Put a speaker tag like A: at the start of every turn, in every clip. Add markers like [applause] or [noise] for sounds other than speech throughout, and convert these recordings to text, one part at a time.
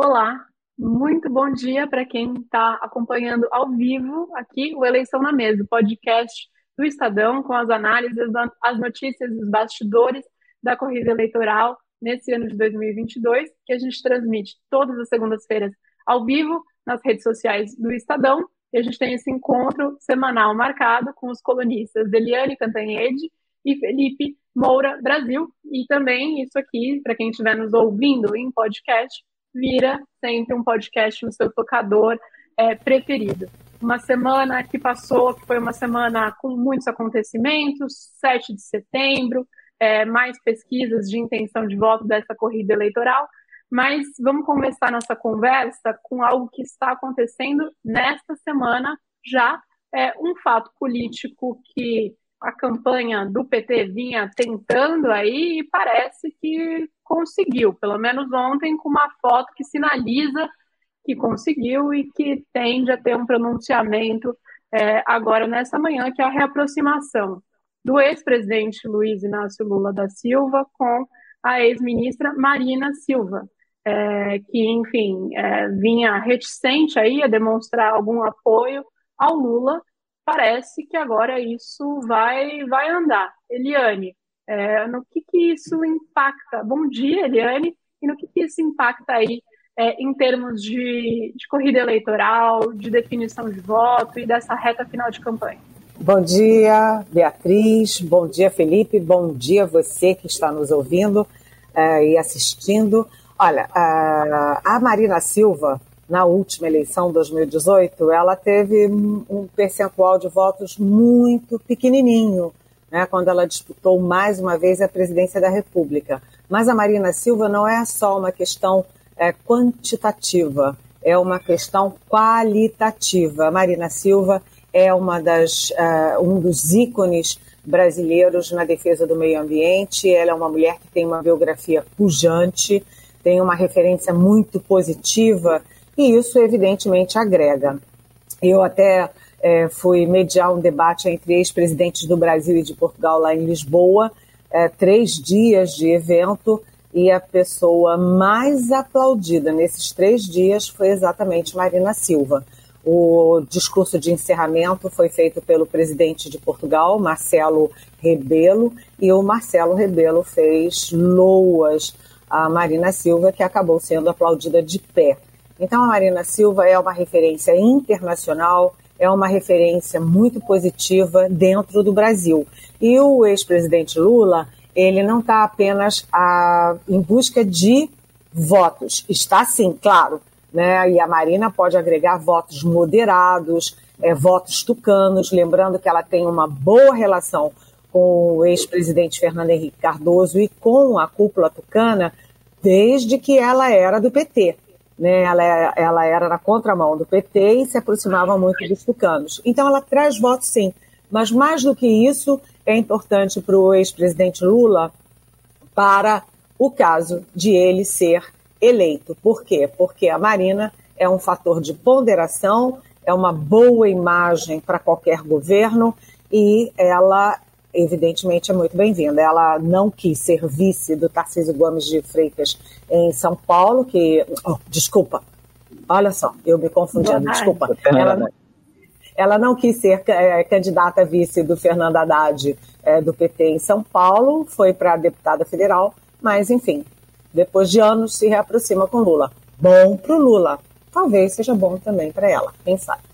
A: Olá, muito bom dia para quem está acompanhando ao vivo aqui o Eleição na Mesa, podcast do Estadão com as análises, as notícias, os bastidores da corrida eleitoral nesse ano de 2022, que a gente transmite todas as segundas-feiras ao vivo nas redes sociais do Estadão. E a gente tem esse encontro semanal marcado com os colunistas Eliane Cantanhede e Felipe Moura Brasil. E também isso aqui, para quem estiver nos ouvindo em podcast, vira sempre um podcast no seu tocador é, preferido. Uma semana que passou, que foi uma semana com muitos acontecimentos, 7 de setembro, é, mais pesquisas de intenção de voto dessa corrida eleitoral, mas vamos começar nossa conversa com algo que está acontecendo nesta semana já, é um fato político que a campanha do PT vinha tentando aí e parece que conseguiu, pelo menos ontem, com uma foto que sinaliza que conseguiu e que tende a ter um pronunciamento é, agora nessa manhã, que é a reaproximação do ex-presidente Luiz Inácio Lula da Silva com a ex-ministra Marina Silva, é, que, enfim, é, vinha reticente aí a demonstrar algum apoio ao Lula. Parece que agora isso vai, vai andar. Eliane, é, no que, que isso impacta? Bom dia, Eliane, e no que, que isso impacta aí é, em termos de, de corrida eleitoral, de definição de voto e dessa reta final de campanha?
B: Bom dia, Beatriz. Bom dia, Felipe. Bom dia você que está nos ouvindo uh, e assistindo. Olha, a Marina Silva, na última eleição 2018, ela teve um percentual de votos muito pequenininho né, quando ela disputou mais uma vez a presidência da República. Mas a Marina Silva não é só uma questão é, quantitativa, é uma questão qualitativa. A Marina Silva é uma das, uh, um dos ícones brasileiros na defesa do meio ambiente. Ela é uma mulher que tem uma biografia pujante, tem uma referência muito positiva e isso evidentemente agrega. Eu até é, fui mediar um debate entre ex-presidentes do Brasil e de Portugal lá em Lisboa, é, três dias de evento, e a pessoa mais aplaudida nesses três dias foi exatamente Marina Silva. O discurso de encerramento foi feito pelo presidente de Portugal, Marcelo Rebelo, e o Marcelo Rebelo fez loas a Marina Silva, que acabou sendo aplaudida de pé. Então, a Marina Silva é uma referência internacional, é uma referência muito positiva dentro do Brasil. E o ex-presidente Lula, ele não está apenas a, em busca de votos, está sim, claro, né? E a Marina pode agregar votos moderados, é, votos tucanos, lembrando que ela tem uma boa relação com o ex-presidente Fernando Henrique Cardoso e com a cúpula tucana desde que ela era do PT né, ela, ela era na contramão do PT e se aproximava muito dos tucanos. Então ela traz votos sim, mas mais do que isso, é importante para o ex-presidente Lula para o caso de ele ser eleito. Por quê? Porque a Marina é um fator de ponderação, é uma boa imagem para qualquer governo e ela evidentemente é muito bem-vinda. Ela não quis ser vice do Tarcísio Gomes de Freitas em São Paulo, que. Oh, desculpa, olha só, eu me confundindo, desculpa. Ela, ela não quis ser é, candidata a vice do Fernando Haddad é, do PT em São Paulo, foi para deputada federal, mas enfim, depois de anos se reaproxima com Lula. Bom para o Lula, talvez seja bom também para ela, quem sabe.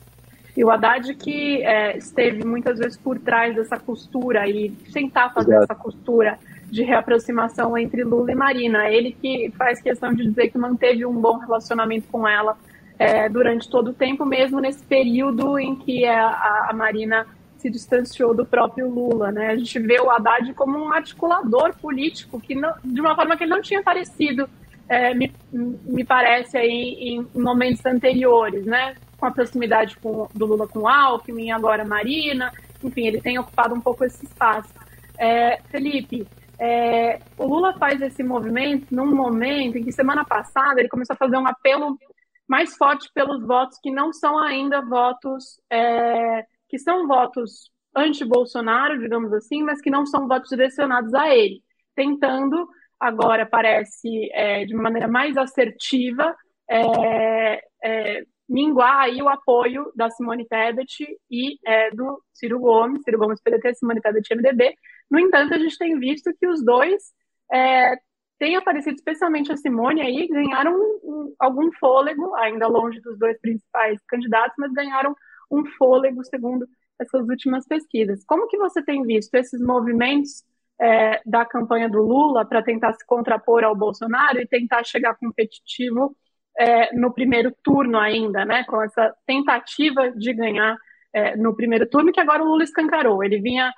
A: E o Haddad que é, esteve muitas vezes por trás dessa costura e tentar fazer Exato. essa costura de reaproximação entre Lula e Marina. Ele que faz questão de dizer que manteve um bom relacionamento com ela é, durante todo o tempo, mesmo nesse período em que a, a, Marina se distanciou do próprio Lula. Né? A gente vê o Haddad como um articulador político, que não, de uma forma que ele não tinha aparecido, é, me, me parece, aí, em momentos anteriores. Né? Com a proximidade com, do Lula com Alckmin, agora Marina, enfim, ele tem ocupado um pouco esse espaço. É, Felipe, é, o Lula faz esse movimento num momento em que semana passada ele começou a fazer um apelo mais forte pelos votos que não são ainda votos, é, que são votos anti-Bolsonaro, digamos assim, mas que não são votos direcionados a ele, tentando agora parece é, de maneira mais assertiva é, é, minguar aí o apoio da Simone Tebet e é, do Ciro Gomes, Ciro Gomes PDT, Simone Tebet MDB. No entanto, a gente tem visto que os dois é, têm aparecido, especialmente a Simone aí, ganharam um, um, algum fôlego, ainda longe dos dois principais candidatos, mas ganharam um fôlego segundo essas últimas pesquisas. Como que você tem visto esses movimentos é, da campanha do Lula para tentar se contrapor ao Bolsonaro e tentar chegar competitivo é, no primeiro turno ainda, né? Com essa tentativa de ganhar é, no primeiro turno, que agora o Lula escancarou. Ele vinha,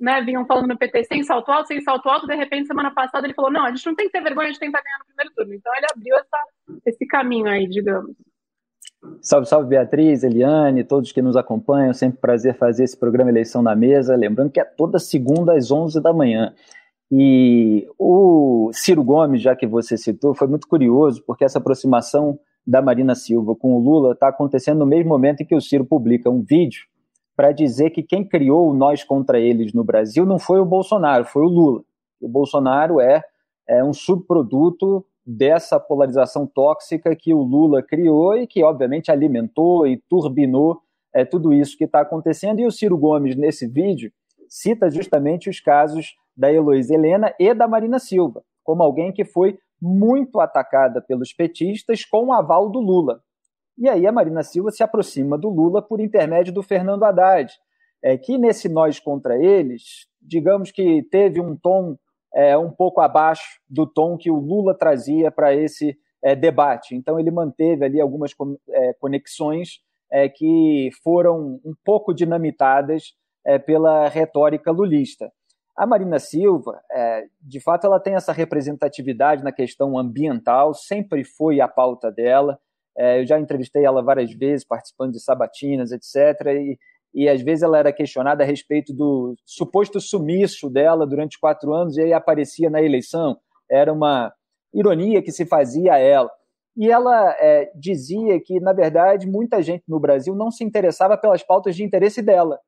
A: né, vinham falando no PT sem salto alto, sem salto alto, de repente, semana passada, ele falou: não, a gente não tem que ter vergonha de tentar ganhar no primeiro turno. Então ele abriu essa, esse caminho aí, digamos.
C: Salve, salve Beatriz, Eliane, todos que nos acompanham. Sempre prazer fazer esse programa Eleição na Mesa. Lembrando que é toda segunda às 11 da manhã. E o Ciro Gomes, já que você citou, foi muito curioso, porque essa aproximação da Marina Silva com o Lula está acontecendo no mesmo momento em que o Ciro publica um vídeo para dizer que quem criou o nós contra eles no Brasil não foi o Bolsonaro, foi o Lula. O Bolsonaro é, é um subproduto dessa polarização tóxica que o Lula criou e que, obviamente, alimentou e turbinou é, tudo isso que está acontecendo. E o Ciro Gomes, nesse vídeo, cita justamente os casos da Heloísa Helena e da Marina Silva, como alguém que foi muito atacada pelos petistas com o aval do Lula. E aí a Marina Silva se aproxima do Lula por intermédio do Fernando Haddad, é, que nesse nós contra eles, digamos que teve um tom é, um pouco abaixo do tom que o Lula trazia para esse é, debate. Então ele manteve ali algumas é, conexões é, que foram um pouco dinamitadas é, pela retórica lulista. A Marina Silva, é, de fato, ela tem essa representatividade na questão ambiental, sempre foi a pauta dela. É, eu já entrevistei ela várias vezes, participando de sabatinas, etc. E, e às vezes ela era questionada a respeito do suposto sumiço dela durante quatro anos e aí aparecia na eleição. Era uma ironia que se fazia a ela. E ela é, dizia que, na verdade, muita gente no Brasil não se interessava pelas pautas de interesse dela,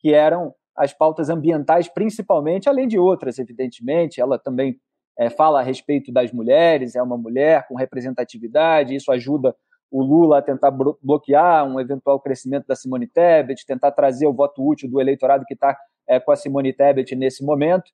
C: que eram as pautas ambientais, principalmente, além de outras, evidentemente. Ela também é, fala a respeito das mulheres, é uma mulher com representatividade, isso ajuda o Lula a tentar bloquear um eventual crescimento da Simone Tebet, tentar trazer o voto útil do eleitorado que está é, com a Simone Tebet nesse momento.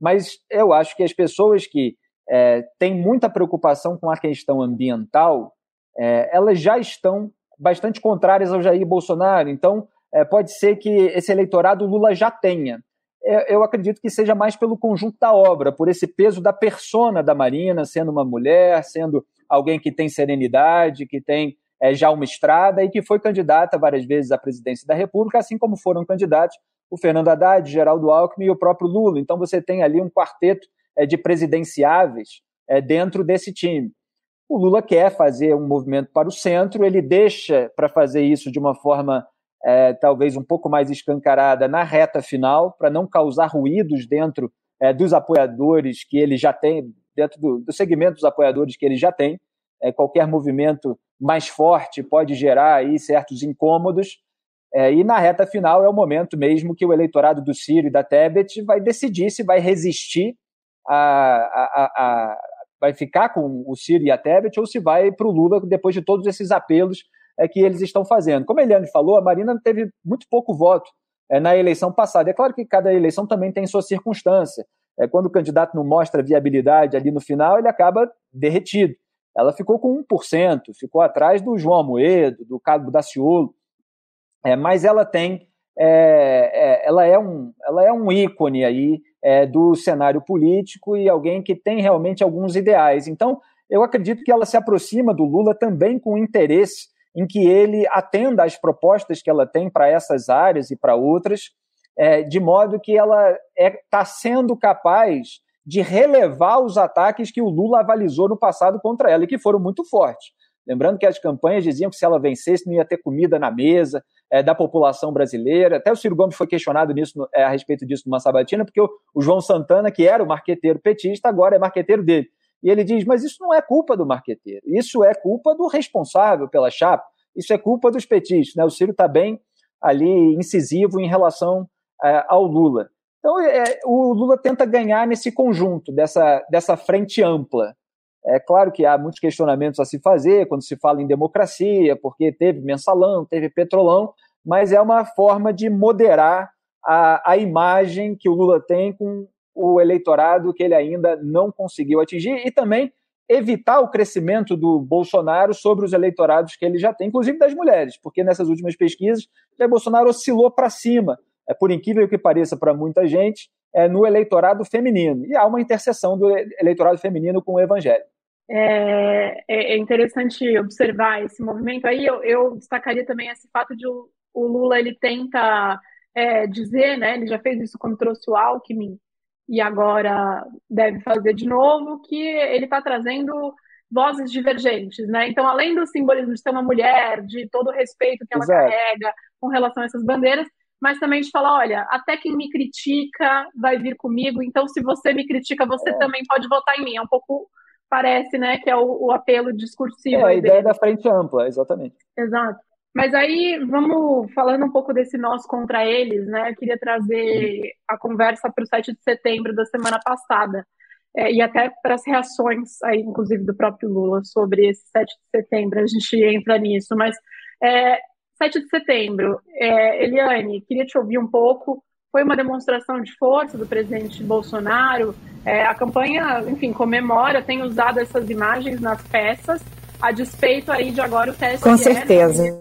C: Mas eu acho que as pessoas que é, têm muita preocupação com a questão ambiental, é, elas já estão bastante contrárias ao Jair Bolsonaro. Então, é, pode ser que esse eleitorado Lula já tenha. É, eu acredito que seja mais pelo conjunto da obra, por esse peso da persona da Marina, sendo uma mulher, sendo alguém que tem serenidade, que tem é, já uma estrada e que foi candidata várias vezes à presidência da República, assim como foram candidatos o Fernando Haddad, Geraldo Alckmin e o próprio Lula. Então você tem ali um quarteto é, de presidenciáveis é, dentro desse time. O Lula quer fazer um movimento para o centro, ele deixa para fazer isso de uma forma é, talvez um pouco mais escancarada na reta final, para não causar ruídos dentro é, dos apoiadores que ele já tem, dentro do, do segmento dos apoiadores que ele já tem. É, qualquer movimento mais forte pode gerar aí certos incômodos. É, e na reta final é o momento mesmo que o eleitorado do Ciro e da Tebet vai decidir se vai resistir a, a, a, a vai ficar com o Ciro e a Tebet ou se vai para o Lula depois de todos esses apelos é, que eles estão fazendo. Como a Eliane falou, a Marina teve muito pouco voto é, na eleição passada. É claro que cada eleição também tem sua circunstância. É, quando o candidato não mostra viabilidade ali no final, ele acaba derretido. Ela ficou com 1%, ficou atrás do João Amoedo, do Cabo Daciolo, é, mas ela tem, é, é, ela, é um, ela é um ícone aí é, do cenário político e alguém que tem realmente alguns ideais. Então, eu acredito que ela se aproxima do Lula também com interesse em que ele atenda às propostas que ela tem para essas áreas e para outras, é, de modo que ela está é, tá sendo capaz de relevar os ataques que o Lula avalizou no passado contra ela e que foram muito fortes. Lembrando que as campanhas diziam que se ela vencesse não ia ter comida na mesa é, da população brasileira. Até o Ciro Gomes foi questionado nisso, é, a respeito disso numa sabatina, porque o, o João Santana, que era o marqueteiro petista, agora é marqueteiro dele. E ele diz: mas isso não é culpa do marqueteiro, isso é culpa do responsável pela chapa, isso é culpa dos petistas. Né? O Ciro está bem ali incisivo em relação é, ao Lula. Então, é, o Lula tenta ganhar nesse conjunto, dessa, dessa frente ampla. É claro que há muitos questionamentos a se fazer quando se fala em democracia, porque teve mensalão, teve petrolão, mas é uma forma de moderar a, a imagem que o Lula tem com o eleitorado que ele ainda não conseguiu atingir e também evitar o crescimento do Bolsonaro sobre os eleitorados que ele já tem, inclusive das mulheres, porque nessas últimas pesquisas o Bolsonaro oscilou para cima, é, por incrível que pareça para muita gente, é, no eleitorado feminino. E há uma interseção do eleitorado feminino com o evangelho.
A: É, é, é interessante observar esse movimento. Aí eu, eu destacaria também esse fato de o, o Lula ele tenta é, dizer, né? Ele já fez isso quando trouxe o Alckmin e agora deve fazer de novo, que ele está trazendo vozes divergentes, né? Então, além do simbolismo de ser uma mulher, de todo o respeito que ela Exato. carrega com relação a essas bandeiras, mas também de falar, olha, até quem me critica vai vir comigo, então se você me critica, você é. também pode votar em mim. É um pouco, parece, né, que é o, o apelo discursivo.
C: É, a ideia da frente ampla, exatamente.
A: Exato. Mas aí, vamos falando um pouco desse nós contra eles, né? Eu queria trazer a conversa para o 7 de setembro da semana passada. É, e até para as reações, aí, inclusive, do próprio Lula sobre esse 7 de setembro, a gente entra nisso. Mas é, 7 de setembro, é, Eliane, queria te ouvir um pouco. Foi uma demonstração de força do presidente Bolsonaro. É, a campanha, enfim, comemora, tem usado essas imagens nas peças, a despeito aí de agora o TSE.
B: Com certeza.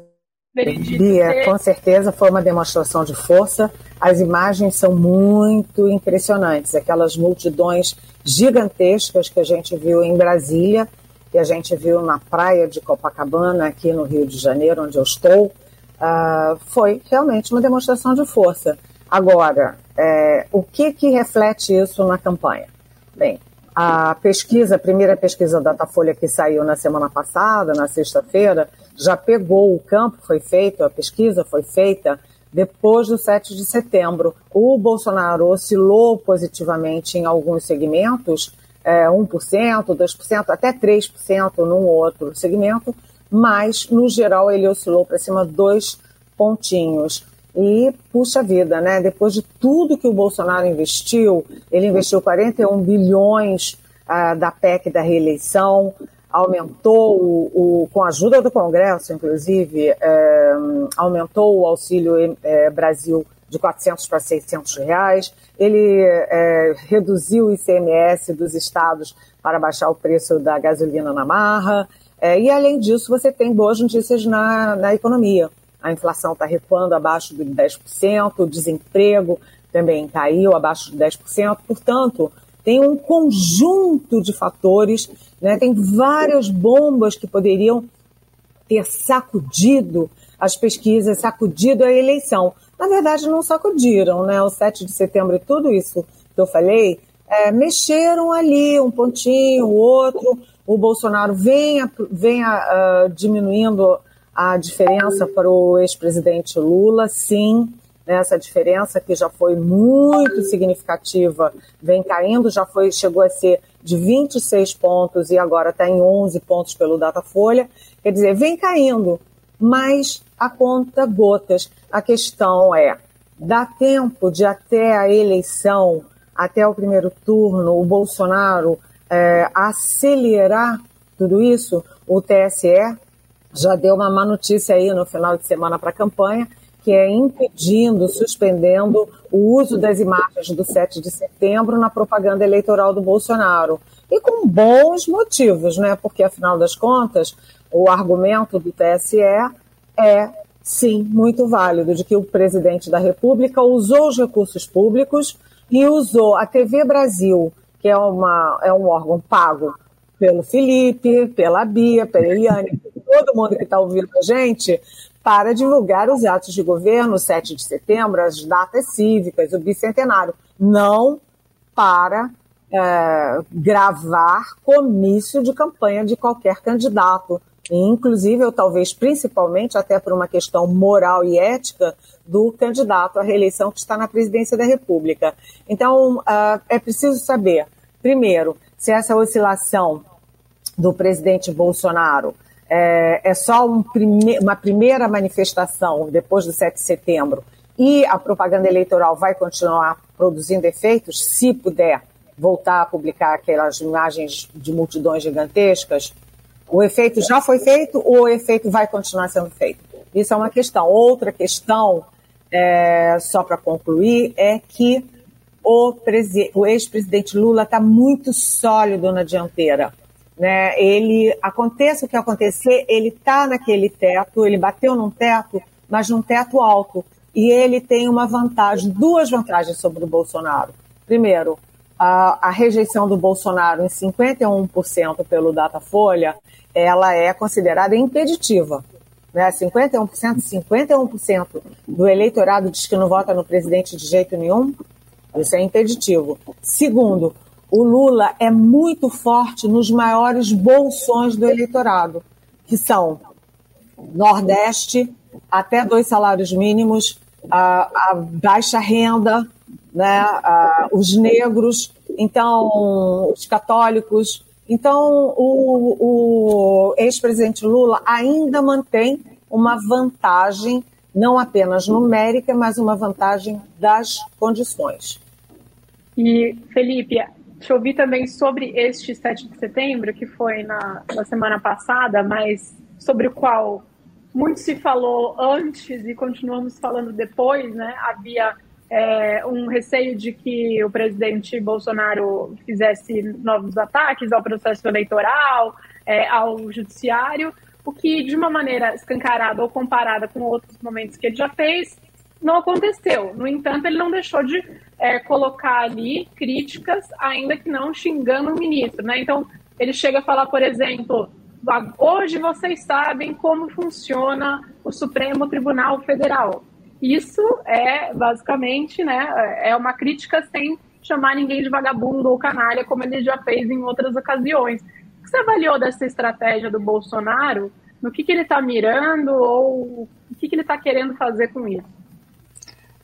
B: Bia, com certeza foi uma demonstração de força. As imagens são muito impressionantes. Aquelas multidões gigantescas que a gente viu em Brasília, que a gente viu na praia de Copacabana, aqui no Rio de Janeiro, onde eu estou uh, foi realmente uma demonstração de força. Agora, é, o que, que reflete isso na campanha? Bem, a pesquisa, a primeira pesquisa da Datafolha que saiu na semana passada, na sexta-feira, já pegou o campo, foi feito, a pesquisa foi feita depois do 7 de setembro. O Bolsonaro oscilou positivamente em alguns segmentos, é, 1%, 2%, até 3% num outro segmento, mas no geral ele oscilou para cima dois pontinhos. E, puxa vida, né? Depois de tudo que o Bolsonaro investiu, ele investiu 41 bilhões ah, da PEC da reeleição, aumentou, o, o, com a ajuda do Congresso, inclusive, eh, aumentou o Auxílio eh, Brasil de 400 para 600 reais, ele eh, reduziu o ICMS dos estados para baixar o preço da gasolina na marra, é, e, além disso, você tem boas notícias na, na economia. A inflação está recuando abaixo de 10%, o desemprego também caiu abaixo de 10%. Portanto, tem um conjunto de fatores, né, tem várias bombas que poderiam ter sacudido as pesquisas, sacudido a eleição. Na verdade, não sacudiram, né? O 7 de setembro e tudo isso que eu falei, é, mexeram ali um pontinho, o outro, o Bolsonaro venha, venha uh, diminuindo a diferença para o ex-presidente Lula, sim, né, essa diferença que já foi muito significativa, vem caindo, já foi, chegou a ser de 26 pontos e agora está em 11 pontos pelo Datafolha, quer dizer, vem caindo, mas a conta gotas. A questão é, dá tempo de até a eleição, até o primeiro turno, o Bolsonaro é, acelerar tudo isso, o TSE já deu uma má notícia aí no final de semana para a campanha, que é impedindo, suspendendo o uso das imagens do 7 de setembro na propaganda eleitoral do Bolsonaro. E com bons motivos, né? Porque, afinal das contas, o argumento do TSE é, sim, muito válido, de que o presidente da República usou os recursos públicos e usou a TV Brasil que é, uma, é um órgão pago pelo Felipe, pela Bia, pela Eliane, todo mundo que está ouvindo a gente, para divulgar os atos de governo, 7 de setembro, as datas cívicas, o bicentenário. Não para é, gravar comício de campanha de qualquer candidato. Inclusive, ou talvez principalmente, até por uma questão moral e ética, do candidato à reeleição que está na presidência da República. Então, uh, é preciso saber, primeiro, se essa oscilação do presidente Bolsonaro é, é só um prime uma primeira manifestação depois do 7 de setembro e a propaganda eleitoral vai continuar produzindo efeitos, se puder voltar a publicar aquelas imagens de multidões gigantescas, o efeito já foi feito ou o efeito vai continuar sendo feito? Isso é uma questão. Outra questão, é, só para concluir, é que o, o ex-presidente Lula está muito sólido na dianteira. Né? Ele, aconteça o que acontecer, ele está naquele teto, ele bateu num teto, mas num teto alto. E ele tem uma vantagem, duas vantagens sobre o Bolsonaro. Primeiro, a, a rejeição do Bolsonaro em 51% pelo Datafolha, ela é considerada impeditiva. Né? 51%, 51% do eleitorado diz que não vota no presidente de jeito nenhum. Isso é impeditivo. Segundo, o Lula é muito forte nos maiores bolsões do eleitorado, que são Nordeste, até dois salários mínimos, a, a baixa renda, né, a, os negros, então os católicos. Então o, o ex-presidente Lula ainda mantém uma vantagem, não apenas numérica, mas uma vantagem das condições.
A: E, Felipe, te ouvi também sobre este 7 de setembro, que foi na, na semana passada, mas sobre o qual muito se falou antes e continuamos falando depois, né? Havia é, um receio de que o presidente Bolsonaro fizesse novos ataques ao processo eleitoral, é, ao judiciário, o que, de uma maneira escancarada ou comparada com outros momentos que ele já fez, não aconteceu. No entanto, ele não deixou de é, colocar ali críticas, ainda que não xingando o ministro. Né? Então, ele chega a falar, por exemplo, hoje vocês sabem como funciona o Supremo Tribunal Federal. Isso é basicamente, né, é uma crítica sem chamar ninguém de vagabundo ou canalha, como ele já fez em outras ocasiões. O que você avaliou dessa estratégia do Bolsonaro? No que, que ele está mirando ou o que, que ele está querendo fazer com isso?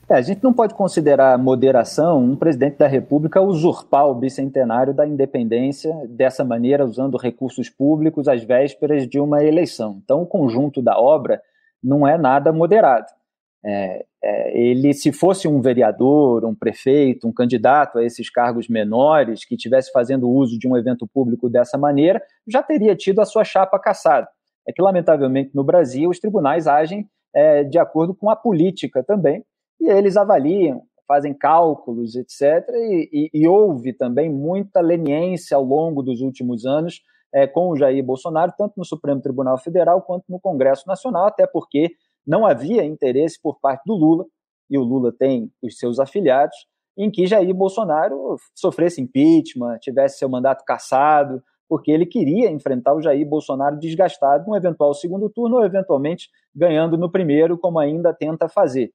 C: É, a gente não pode considerar moderação um presidente da República usurpar o bicentenário da independência dessa maneira, usando recursos públicos às vésperas de uma eleição. Então, o conjunto da obra não é nada moderado. É, é, ele, se fosse um vereador, um prefeito, um candidato a esses cargos menores que estivesse fazendo uso de um evento público dessa maneira, já teria tido a sua chapa caçada. É que, lamentavelmente, no Brasil, os tribunais agem é, de acordo com a política também, e eles avaliam, fazem cálculos, etc. E, e, e houve também muita leniência ao longo dos últimos anos é, com o Jair Bolsonaro, tanto no Supremo Tribunal Federal quanto no Congresso Nacional, até porque não havia interesse por parte do Lula, e o Lula tem os seus afiliados, em que Jair Bolsonaro sofresse impeachment, tivesse seu mandato cassado, porque ele queria enfrentar o Jair Bolsonaro desgastado num eventual segundo turno ou eventualmente ganhando no primeiro, como ainda tenta fazer.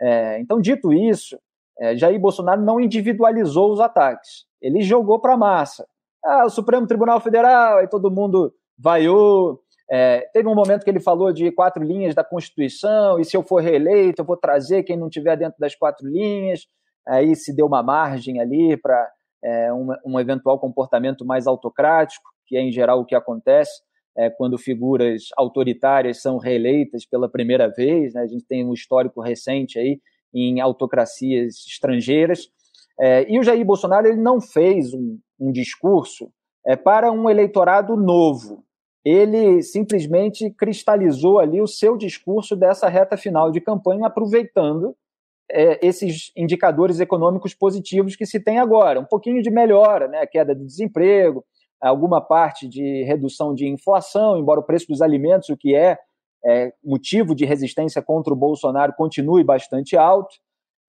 C: É, então, dito isso, é, Jair Bolsonaro não individualizou os ataques, ele jogou para a massa. Ah, o Supremo Tribunal Federal, aí todo mundo vaiou. É, teve um momento que ele falou de quatro linhas da Constituição, e se eu for reeleito, eu vou trazer quem não tiver dentro das quatro linhas. Aí se deu uma margem ali para é, um, um, eventual comportamento mais autocrático, que é em geral o que acontece é, quando figuras autoritárias são reeleitas pela primeira vez. Né? A gente tem um histórico recente aí em autocracias estrangeiras. É, e o Jair Bolsonaro ele não fez um, um discurso é, para um eleitorado novo. Ele simplesmente cristalizou ali o seu discurso dessa reta final de campanha, aproveitando é, esses indicadores econômicos positivos que se tem agora. Um pouquinho de melhora, né? queda de desemprego, alguma parte de redução de inflação, embora o preço dos alimentos, o que é, é motivo de resistência contra o Bolsonaro, continue bastante alto.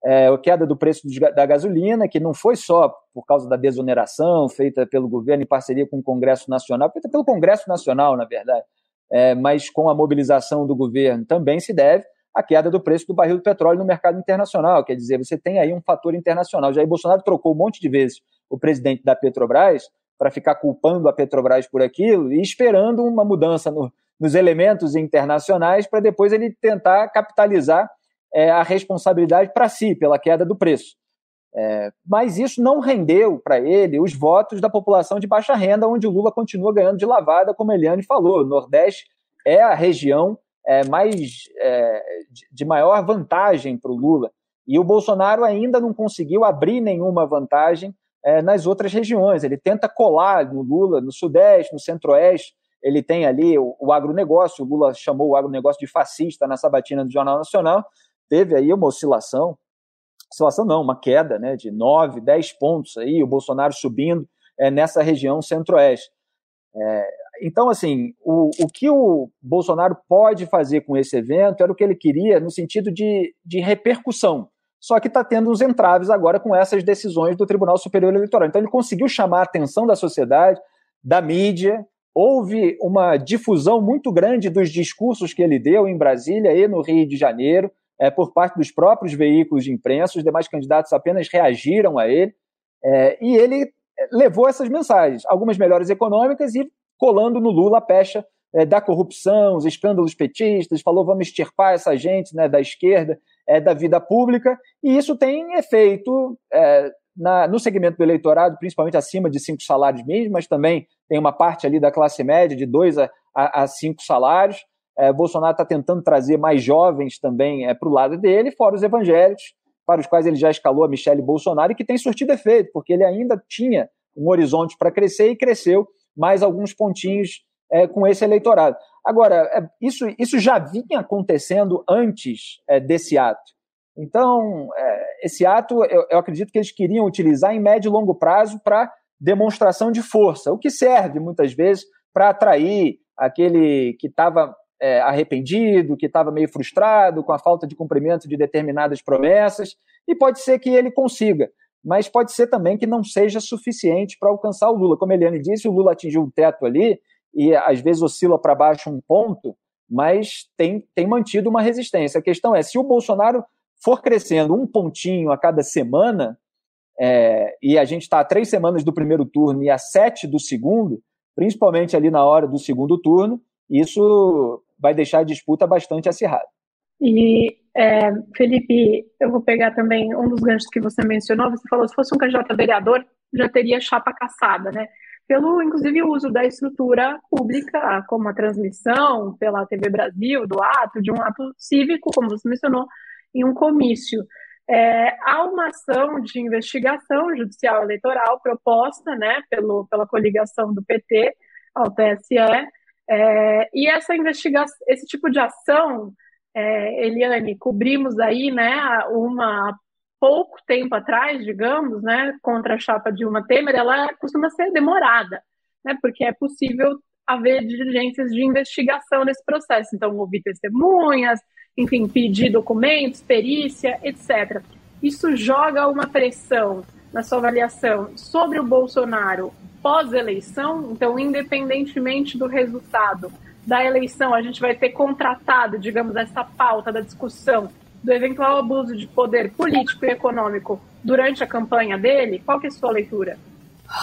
C: É, a queda do preço da gasolina, que não foi só por causa da desoneração feita pelo governo em parceria com o Congresso Nacional, feita pelo Congresso Nacional, na verdade, é, mas com a mobilização do governo, também se deve à queda do preço do barril do petróleo no mercado internacional. Quer dizer, você tem aí um fator internacional. Jair Bolsonaro trocou um monte de vezes o presidente da Petrobras para ficar culpando a Petrobras por aquilo e esperando uma mudança no, nos elementos internacionais para depois ele tentar capitalizar é, a responsabilidade para si pela queda do preço. É, mas isso não rendeu para ele os votos da população de baixa renda, onde o Lula continua ganhando de lavada, como Eliane falou. O Nordeste é a região é, mais é, de maior vantagem para o Lula. E o Bolsonaro ainda não conseguiu abrir nenhuma vantagem é, nas outras regiões. Ele tenta colar no Lula, no Sudeste, no Centro-Oeste. Ele tem ali o, o agronegócio, o Lula chamou o agronegócio de fascista na sabatina do Jornal Nacional. Teve aí uma oscilação, oscilação não, uma queda né, de 9, 10 pontos aí, o Bolsonaro subindo é, nessa região Centro-Oeste. É, então, assim, o, o que o Bolsonaro pode fazer com esse evento era o que ele queria no sentido de, de repercussão só que está tendo uns entraves agora com essas decisões do Tribunal Superior Eleitoral. Então ele conseguiu chamar a atenção da sociedade, da mídia, houve uma difusão muito grande dos discursos que ele deu em Brasília e no Rio de Janeiro, é, por parte dos próprios veículos de imprensa, os demais candidatos apenas reagiram a ele, é, e ele levou essas mensagens, algumas melhores econômicas e colando no Lula a pecha é, da corrupção, os escândalos petistas, falou vamos extirpar essa gente né, da esquerda é, da vida pública, e isso tem efeito é, na, no segmento do eleitorado, principalmente acima de cinco salários mínimos, mas também tem uma parte ali da classe média de dois a, a, a cinco salários. É, Bolsonaro está tentando trazer mais jovens também é, para o lado dele, fora os evangélicos, para os quais ele já escalou a Michele Bolsonaro, e que tem surtido efeito, porque ele ainda tinha um horizonte para crescer e cresceu mais alguns pontinhos é, com esse eleitorado. Agora, é, isso, isso já vinha acontecendo antes é, desse ato. Então, é, esse ato, eu, eu, acredito que eles queriam utilizar em médio e longo prazo para demonstração de força, o que serve muitas vezes para atrair aquele que estava é, arrependido, que estava meio frustrado com a falta de cumprimento de determinadas promessas, e pode ser que ele consiga, mas pode ser também que não seja suficiente para alcançar o Lula. Como a Eliane disse, o Lula atingiu um teto ali, e às vezes oscila para baixo um ponto, mas tem, tem mantido uma resistência. A questão é, se o Bolsonaro for crescendo um pontinho a cada semana, é, e a gente está a três semanas do primeiro turno e a sete do segundo, principalmente ali na hora do segundo turno, isso vai deixar a disputa bastante acirrada.
A: E, é, Felipe, eu vou pegar também um dos ganchos que você mencionou. Você falou se fosse um candidato a vereador, já teria chapa caçada, né? Pelo, inclusive, uso da estrutura pública, como a transmissão pela TV Brasil do ato, de um ato cívico, como você mencionou, em um comício. É, há uma ação de investigação judicial eleitoral proposta né, pelo, pela coligação do PT ao TSE, é, e essa investigação, esse tipo de ação, é, Eliane, cobrimos aí né, uma pouco tempo atrás, digamos, né, contra a chapa Dilma Temer, ela costuma ser demorada, né, porque é possível haver diligências de investigação nesse processo. Então, ouvir testemunhas, enfim, pedir documentos, perícia, etc. Isso joga uma pressão na sua avaliação sobre o Bolsonaro pós-eleição, então, independentemente do resultado da eleição, a gente vai ter contratado, digamos, essa pauta da discussão do eventual abuso de poder político e econômico durante a campanha dele? Qual que é a sua leitura?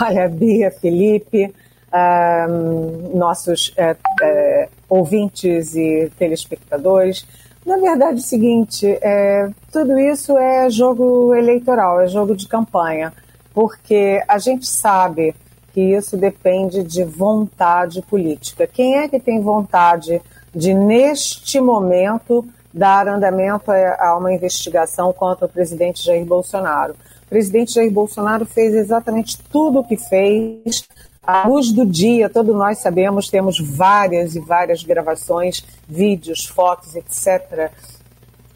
B: Olha, Bia, Felipe, nossos é, é, ouvintes e telespectadores, na verdade é o seguinte, é, tudo isso é jogo eleitoral, é jogo de campanha, porque a gente sabe que isso depende de vontade política. Quem é que tem vontade de, neste momento, dar andamento a uma investigação contra o presidente Jair Bolsonaro. O presidente Jair Bolsonaro fez exatamente tudo o que fez. À luz do dia, todos nós sabemos, temos várias e várias gravações, vídeos, fotos, etc.,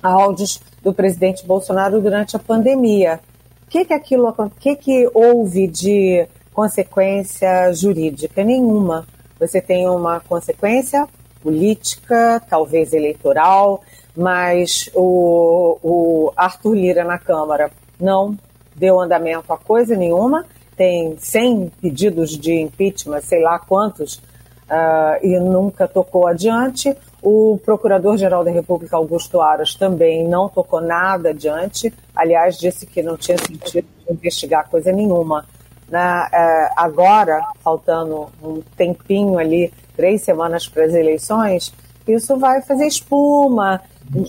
B: áudios do presidente Bolsonaro durante a pandemia. O que, que aquilo, que, que houve de consequência jurídica? Nenhuma. Você tem uma consequência política, talvez eleitoral, mas o, o Arthur Lira na Câmara não deu andamento a coisa nenhuma, tem 100 pedidos de impeachment, sei lá quantos, uh, e nunca tocou adiante. O Procurador-Geral da República, Augusto Aras, também não tocou nada adiante. Aliás, disse que não tinha sentido investigar coisa nenhuma. Na, uh, agora, faltando um tempinho ali, três semanas para as eleições, isso vai fazer espuma,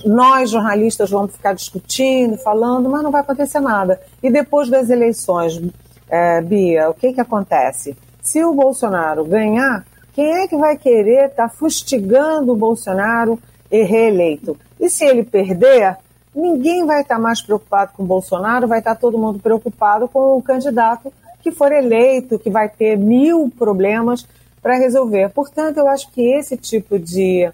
B: nós, jornalistas, vamos ficar discutindo, falando, mas não vai acontecer nada. E depois das eleições, é, Bia, o que, que acontece? Se o Bolsonaro ganhar, quem é que vai querer estar tá fustigando o Bolsonaro e reeleito? E se ele perder, ninguém vai estar tá mais preocupado com o Bolsonaro, vai estar tá todo mundo preocupado com o candidato que for eleito, que vai ter mil problemas para resolver. Portanto, eu acho que esse tipo de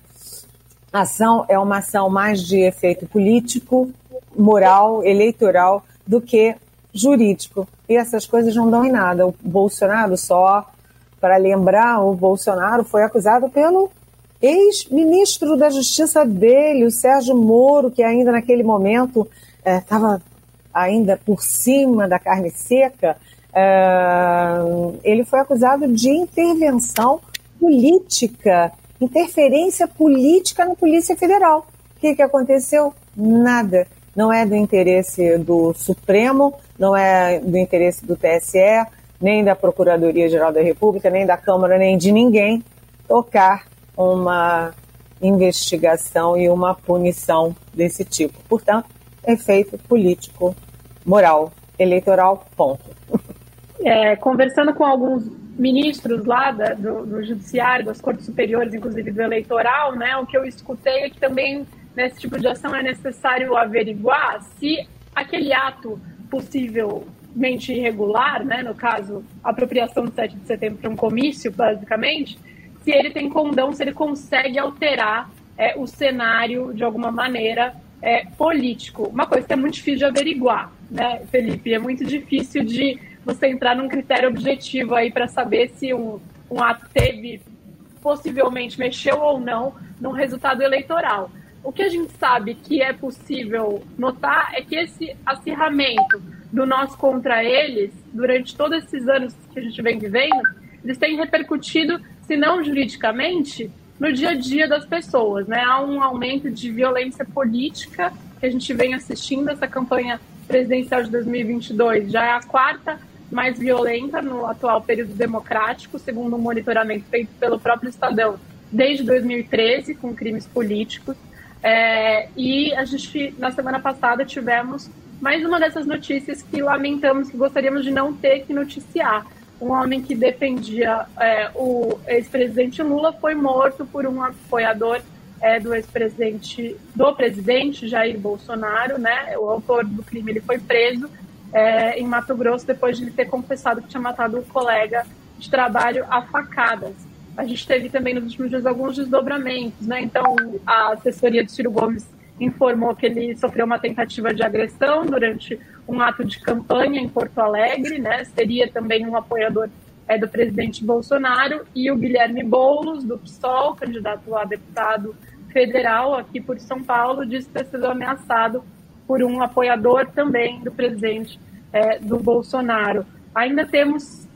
B: ação é uma ação mais de efeito político, moral, eleitoral, do que jurídico. E essas coisas não dão em nada. O Bolsonaro, só para lembrar, o Bolsonaro foi acusado pelo ex-ministro da Justiça dele, o Sérgio Moro, que ainda naquele momento estava é, ainda por cima da carne seca, é, ele foi acusado de intervenção política, interferência política na Polícia Federal. O que, que aconteceu? Nada. Não é do interesse do Supremo, não é do interesse do TSE, nem da Procuradoria-Geral da República, nem da Câmara, nem de ninguém tocar uma investigação e uma punição desse tipo. Portanto, efeito político, moral, eleitoral, ponto.
A: É, conversando com alguns ministros lá da, do, do, judiciário, das cortes superiores, inclusive do eleitoral, né, o que eu escutei é que também nesse tipo de ação é necessário averiguar se aquele ato possivelmente irregular, né, no caso, apropriação do 7 de setembro para um comício, basicamente, se ele tem condão, se ele consegue alterar é, o cenário de alguma maneira é, político. Uma coisa que é muito difícil de averiguar, né, Felipe? É muito difícil de você entrar num critério objetivo aí para saber se um, um ato teve, possivelmente mexeu ou não no resultado eleitoral. O que a gente sabe que é possível notar é que esse acirramento do nós contra eles, durante todos esses anos que a gente vem vivendo, eles têm repercutido, se não juridicamente, no dia a dia das pessoas. Né? Há um aumento de violência política que a gente vem assistindo. Essa campanha presidencial de 2022 já é a quarta mais violenta no atual período democrático, segundo um monitoramento feito pelo próprio Estadão desde 2013, com crimes políticos. É, e a gente, na semana passada, tivemos mais uma dessas notícias que lamentamos, que gostaríamos de não ter que noticiar. Um homem que defendia é, o ex-presidente Lula foi morto por um apoiador é, do ex-presidente, do presidente Jair Bolsonaro, né? O autor do crime ele foi preso é, em Mato Grosso depois de ele ter confessado que tinha matado um colega de trabalho a facadas. A gente teve também nos últimos dias alguns desdobramentos, né? Então, a assessoria de Ciro Gomes informou que ele sofreu uma tentativa de agressão durante um ato de campanha em Porto Alegre, né? Seria também um apoiador é, do presidente Bolsonaro e o Guilherme Boulos, do PSOL, candidato a deputado federal aqui por São Paulo, disse ter sido ameaçado por um apoiador também do presidente é, do Bolsonaro. Ainda temos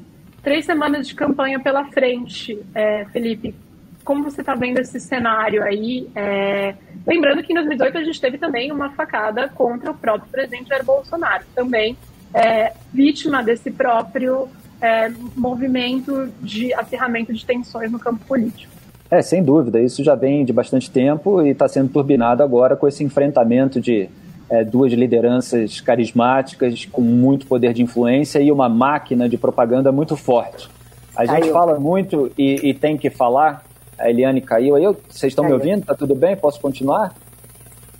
A: três semanas de campanha pela frente, é, Felipe. Como você está vendo esse cenário aí? É... Lembrando que em 2018 a gente teve também uma facada contra o próprio presidente Jair Bolsonaro, também é, vítima desse próprio é, movimento de acirramento de tensões no campo político.
C: É, sem dúvida. Isso já vem de bastante tempo e está sendo turbinado agora com esse enfrentamento de é, duas lideranças carismáticas com muito poder de influência e uma máquina de propaganda muito forte. A gente caiu. fala muito e, e, tem que falar. A Eliane caiu aí. Vocês estão me ouvindo? Tá tudo bem? Posso continuar?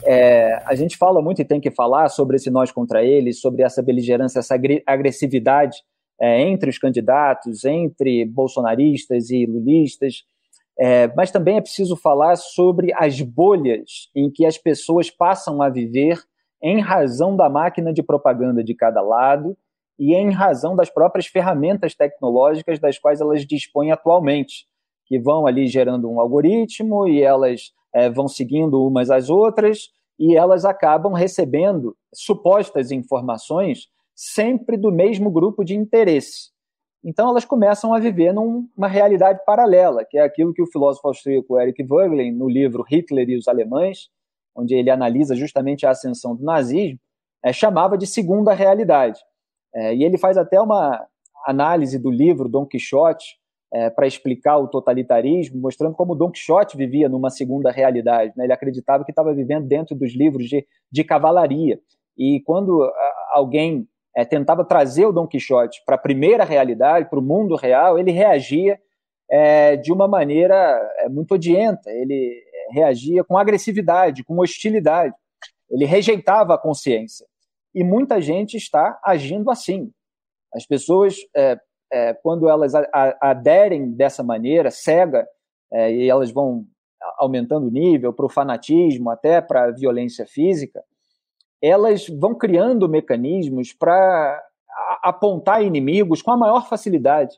C: É, a gente fala muito e tem que falar sobre esse nós contra eles, sobre essa beligerância, essa agressividade é, entre os candidatos, entre bolsonaristas e lulistas. É, mas também é preciso falar sobre as bolhas em que as pessoas passam a viver em razão da máquina de propaganda de cada lado e em razão das próprias ferramentas tecnológicas das quais elas dispõem atualmente, que vão ali gerando um algoritmo e elas é, vão seguindo umas às outras e elas acabam recebendo supostas informações sempre do mesmo grupo de interesse. Então elas começam a viver numa realidade paralela, que é aquilo que o filósofo austríaco Eric Voegelin, no livro Hitler e os Alemães, onde ele analisa justamente a ascensão do nazismo, é, chamava de segunda realidade. É, e ele faz até uma análise do livro Dom Quixote é, para explicar o totalitarismo, mostrando como Dom Quixote vivia numa segunda realidade. Né? Ele acreditava que estava vivendo dentro dos livros de, de cavalaria. E quando alguém é, tentava trazer o Dom Quixote para a primeira realidade, para o mundo real, ele reagia é, de uma maneira é, muito odienta. Ele reagia com agressividade, com hostilidade. Ele rejeitava a consciência. E muita gente está agindo assim. As pessoas, é, é, quando elas a, a, aderem dessa maneira, cega, é, e elas vão aumentando o nível para o fanatismo, até para a violência física, elas vão criando mecanismos para apontar inimigos com a maior facilidade.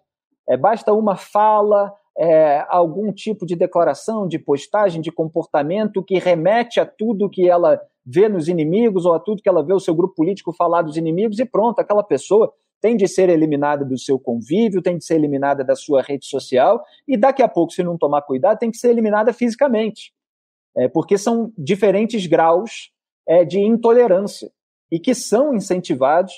C: É, basta uma fala, é, algum tipo de declaração, de postagem, de comportamento que remete a tudo que ela vê nos inimigos ou a tudo que ela vê o seu grupo político falar dos inimigos e pronto, aquela pessoa tem de ser eliminada do seu convívio, tem de ser eliminada da sua rede social e daqui a pouco, se não tomar cuidado, tem que ser eliminada fisicamente. É, porque são diferentes graus é, de intolerância e que são incentivados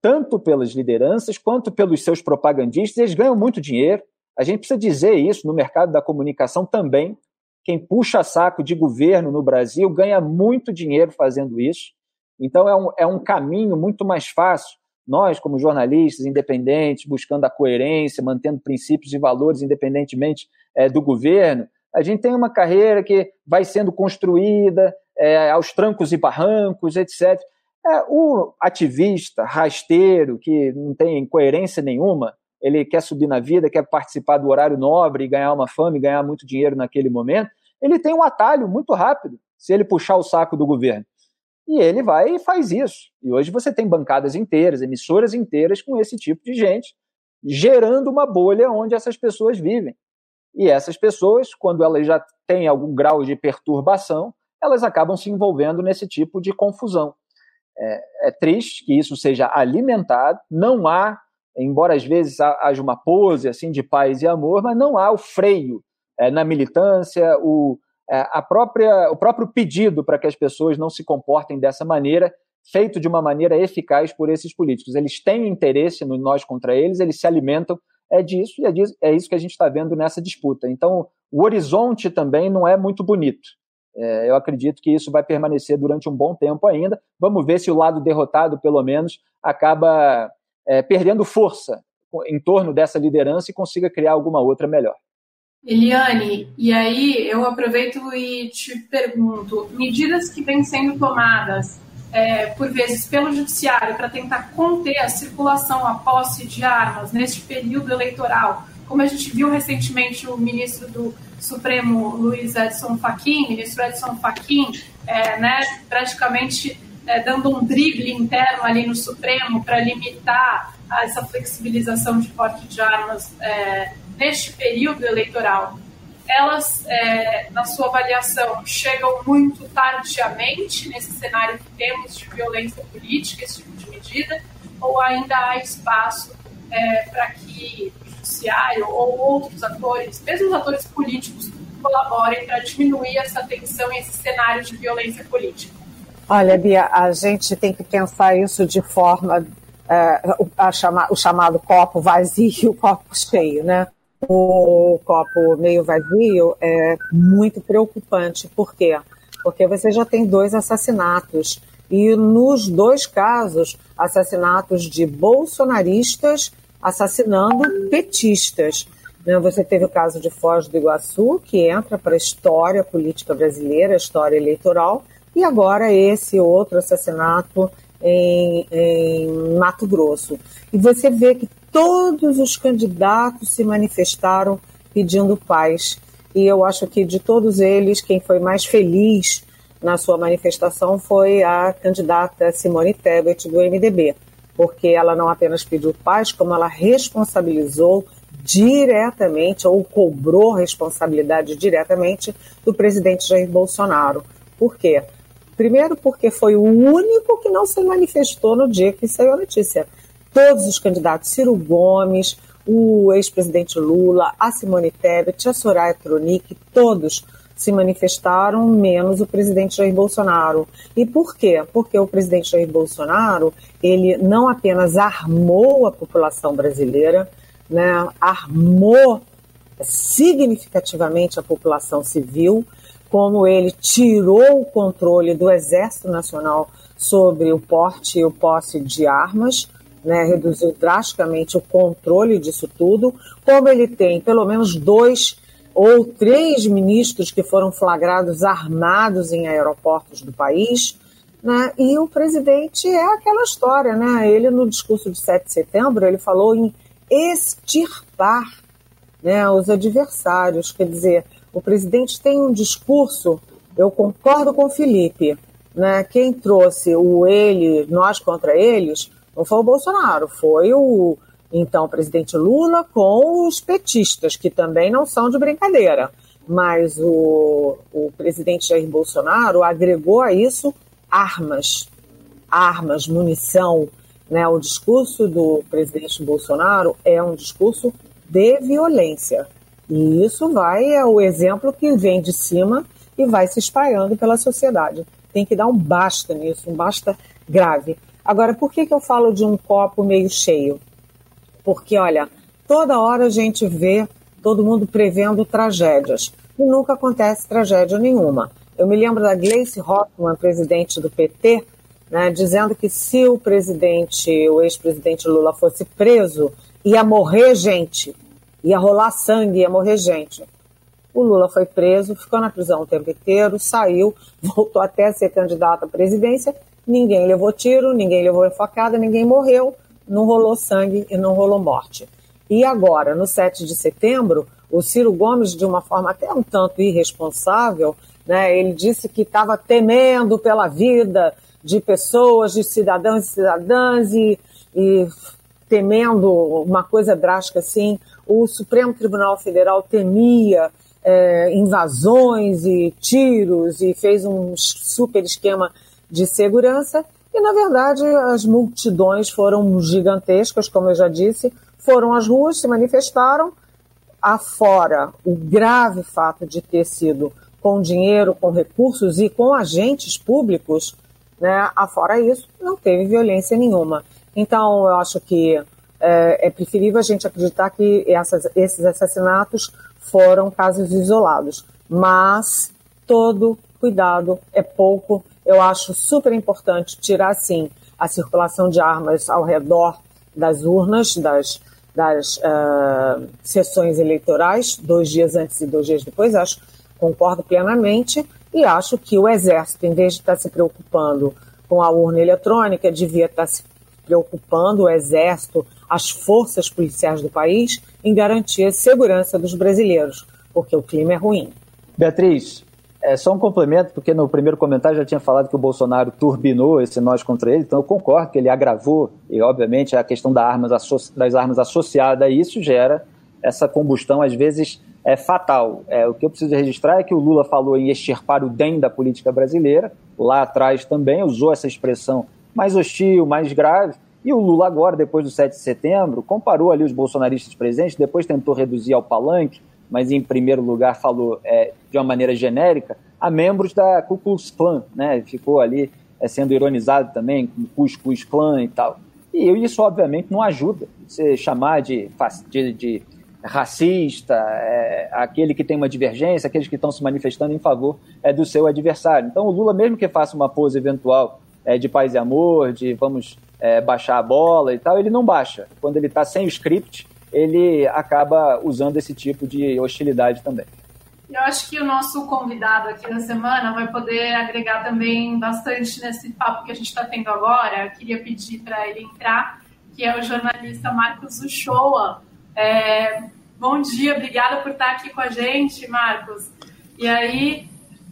C: tanto pelas lideranças quanto pelos seus propagandistas. Eles ganham muito dinheiro. A gente precisa dizer isso no mercado da comunicação também. Quem puxa saco de governo no Brasil ganha muito dinheiro fazendo isso. Então é um, é um caminho muito mais fácil nós, como jornalistas independentes, buscando a coerência, mantendo princípios e valores independentemente é, do governo, a gente tem uma carreira que vai sendo construída é, aos trancos e barrancos, etc. É, o ativista rasteiro, que não tem coerência nenhuma, ele quer subir na vida, quer participar do horário nobre, ganhar uma fama e ganhar muito dinheiro naquele momento, ele tem um atalho muito rápido se ele puxar o saco do governo. E ele vai e faz isso. E hoje você tem bancadas inteiras, emissoras inteiras com esse tipo de gente, gerando uma bolha onde essas pessoas vivem. E essas pessoas, quando elas já têm algum grau de perturbação, elas acabam se envolvendo nesse tipo de confusão. É, é triste que isso seja alimentado, não há, embora às vezes haja uma pose assim de paz e amor, mas não há o freio é, na militância, o, é, a própria, o próprio pedido para que as pessoas não se comportem dessa maneira, feito de uma maneira eficaz por esses políticos. Eles têm interesse no nós contra eles, eles se alimentam é disso e é, disso, é isso que a gente está vendo nessa disputa. Então, o horizonte também não é muito bonito. É, eu acredito que isso vai permanecer durante um bom tempo ainda. Vamos ver se o lado derrotado, pelo menos, acaba é, perdendo força em torno dessa liderança e consiga criar alguma outra melhor.
A: Eliane, e aí eu aproveito e te pergunto: medidas que vêm sendo tomadas é, por vezes pelo judiciário para tentar conter a circulação, a posse de armas neste período eleitoral, como a gente viu recentemente o ministro do Supremo, Luiz Edson Fachin, ministro Edson Fachin, é, né, praticamente é, dando um drible interno ali no Supremo para limitar essa flexibilização de porte de armas é, neste período eleitoral, elas, é, na sua avaliação, chegam muito tardiamente nesse cenário que temos de violência política, esse tipo de medida, ou ainda há espaço é, para que o judiciário ou outros atores, mesmo os atores políticos, colaborem para diminuir essa tensão e esse cenário de violência política?
B: Olha, Bia, a gente tem que pensar isso de forma é, chama, o chamado copo vazio e [laughs] o copo cheio, né? o copo meio vazio é muito preocupante. Por quê? Porque você já tem dois assassinatos. E nos dois casos, assassinatos de bolsonaristas assassinando petistas. Né? Você teve o caso de Foz do Iguaçu, que entra para a história política brasileira, a história eleitoral, e agora esse outro assassinato em, em Mato Grosso. E você vê que todos os candidatos se manifestaram pedindo paz. E eu acho que de todos eles, quem foi mais feliz na sua manifestação foi a candidata Simone Tebet, do MDB, porque ela não apenas pediu paz, como ela responsabilizou diretamente, ou cobrou responsabilidade diretamente do presidente Jair Bolsonaro. Por quê? Primeiro, porque foi o único que não se manifestou no dia que saiu a notícia todos os candidatos, Ciro Gomes, o ex-presidente Lula, a Simone Tebet, a Soraya Tronic, todos se manifestaram, menos o presidente Jair Bolsonaro. E por quê? Porque o presidente Jair Bolsonaro, ele não apenas armou a população brasileira, né, armou significativamente a população civil, como ele tirou o controle do Exército Nacional sobre o porte e o posse de armas, né, reduziu drasticamente o controle disso tudo, como ele tem pelo menos dois ou três ministros que foram flagrados armados em aeroportos do país, Né? E o presidente é aquela história, né? Ele no discurso de 7 de setembro, ele falou em extirpar né, os adversários, quer dizer, o presidente tem um discurso, eu concordo com o Felipe, né, quem trouxe o ele, nós contra eles, não foi o Bolsonaro, foi o então o presidente Lula com os petistas, que também não são de brincadeira. Mas o, o presidente Jair Bolsonaro agregou a isso armas, armas, munição. Né? O discurso do presidente Bolsonaro é um discurso de violência. E isso vai, é o exemplo que vem de cima e vai se espalhando pela sociedade. Tem que dar um basta nisso, um basta grave. Agora, por que, que eu falo de um copo meio cheio? Porque, olha, toda hora a gente vê todo mundo prevendo tragédias e nunca acontece tragédia nenhuma. Eu me lembro da Gleice Hoffmann, presidente do PT, né, dizendo que se o presidente, o ex-presidente Lula fosse preso, ia morrer gente, ia rolar sangue, ia morrer gente. O Lula foi preso, ficou na prisão o tempo inteiro, saiu, [laughs] voltou até a ser candidato à presidência, ninguém levou tiro, ninguém levou facada, ninguém morreu, não rolou sangue e não rolou morte. E agora, no 7 de setembro, o Ciro Gomes, de uma forma até um tanto irresponsável, né, ele disse que estava temendo pela vida de pessoas, de cidadãos e cidadãs, e, e temendo uma coisa drástica assim. O Supremo Tribunal Federal temia é, invasões e tiros e fez um super esquema de segurança. E, na verdade, as multidões foram gigantescas, como eu já disse, foram às ruas, se manifestaram. Afora o grave fato de ter sido com dinheiro, com recursos e com agentes públicos, né? afora isso, não teve violência nenhuma. Então, eu acho que é, é preferível a gente acreditar que essas, esses assassinatos foram casos isolados. Mas todo cuidado é pouco. Eu acho super importante tirar, sim, a circulação de armas ao redor das urnas, das, das uh, sessões eleitorais, dois dias antes e dois dias depois. Acho, concordo plenamente e acho que o Exército, em vez de estar se preocupando com a urna eletrônica, devia estar se preocupando, o Exército, as forças policiais do país, em garantir a segurança dos brasileiros, porque o clima é ruim.
C: Beatriz, é só um complemento, porque no primeiro comentário já tinha falado que o Bolsonaro turbinou esse nós contra ele, então eu concordo que ele agravou, e obviamente a questão das armas, das armas associada a isso gera essa combustão, às vezes, é fatal. É, o que eu preciso registrar é que o Lula falou em extirpar o DEM da política brasileira, lá atrás também usou essa expressão mais hostil, mais grave, e o Lula agora, depois do 7 de setembro, comparou ali os bolsonaristas presentes, depois tentou reduzir ao palanque, mas em primeiro lugar falou é, de uma maneira genérica, a membros da Ku Klux Klan, né? Ficou ali é, sendo ironizado também com Klux Klan e tal. E isso, obviamente, não ajuda. Você chamar de, de, de racista, é, aquele que tem uma divergência, aqueles que estão se manifestando em favor é, do seu adversário. Então, o Lula, mesmo que faça uma pose eventual é, de paz e amor, de vamos é, baixar a bola e tal, ele não baixa. Quando ele está sem o script, ele acaba usando esse tipo de hostilidade também.
A: Eu acho que o nosso convidado aqui na semana vai poder agregar também bastante nesse papo que a gente está tendo agora. Eu queria pedir para ele entrar, que é o jornalista Marcos Uchoa. É, bom dia, obrigada por estar aqui com a gente, Marcos. E aí,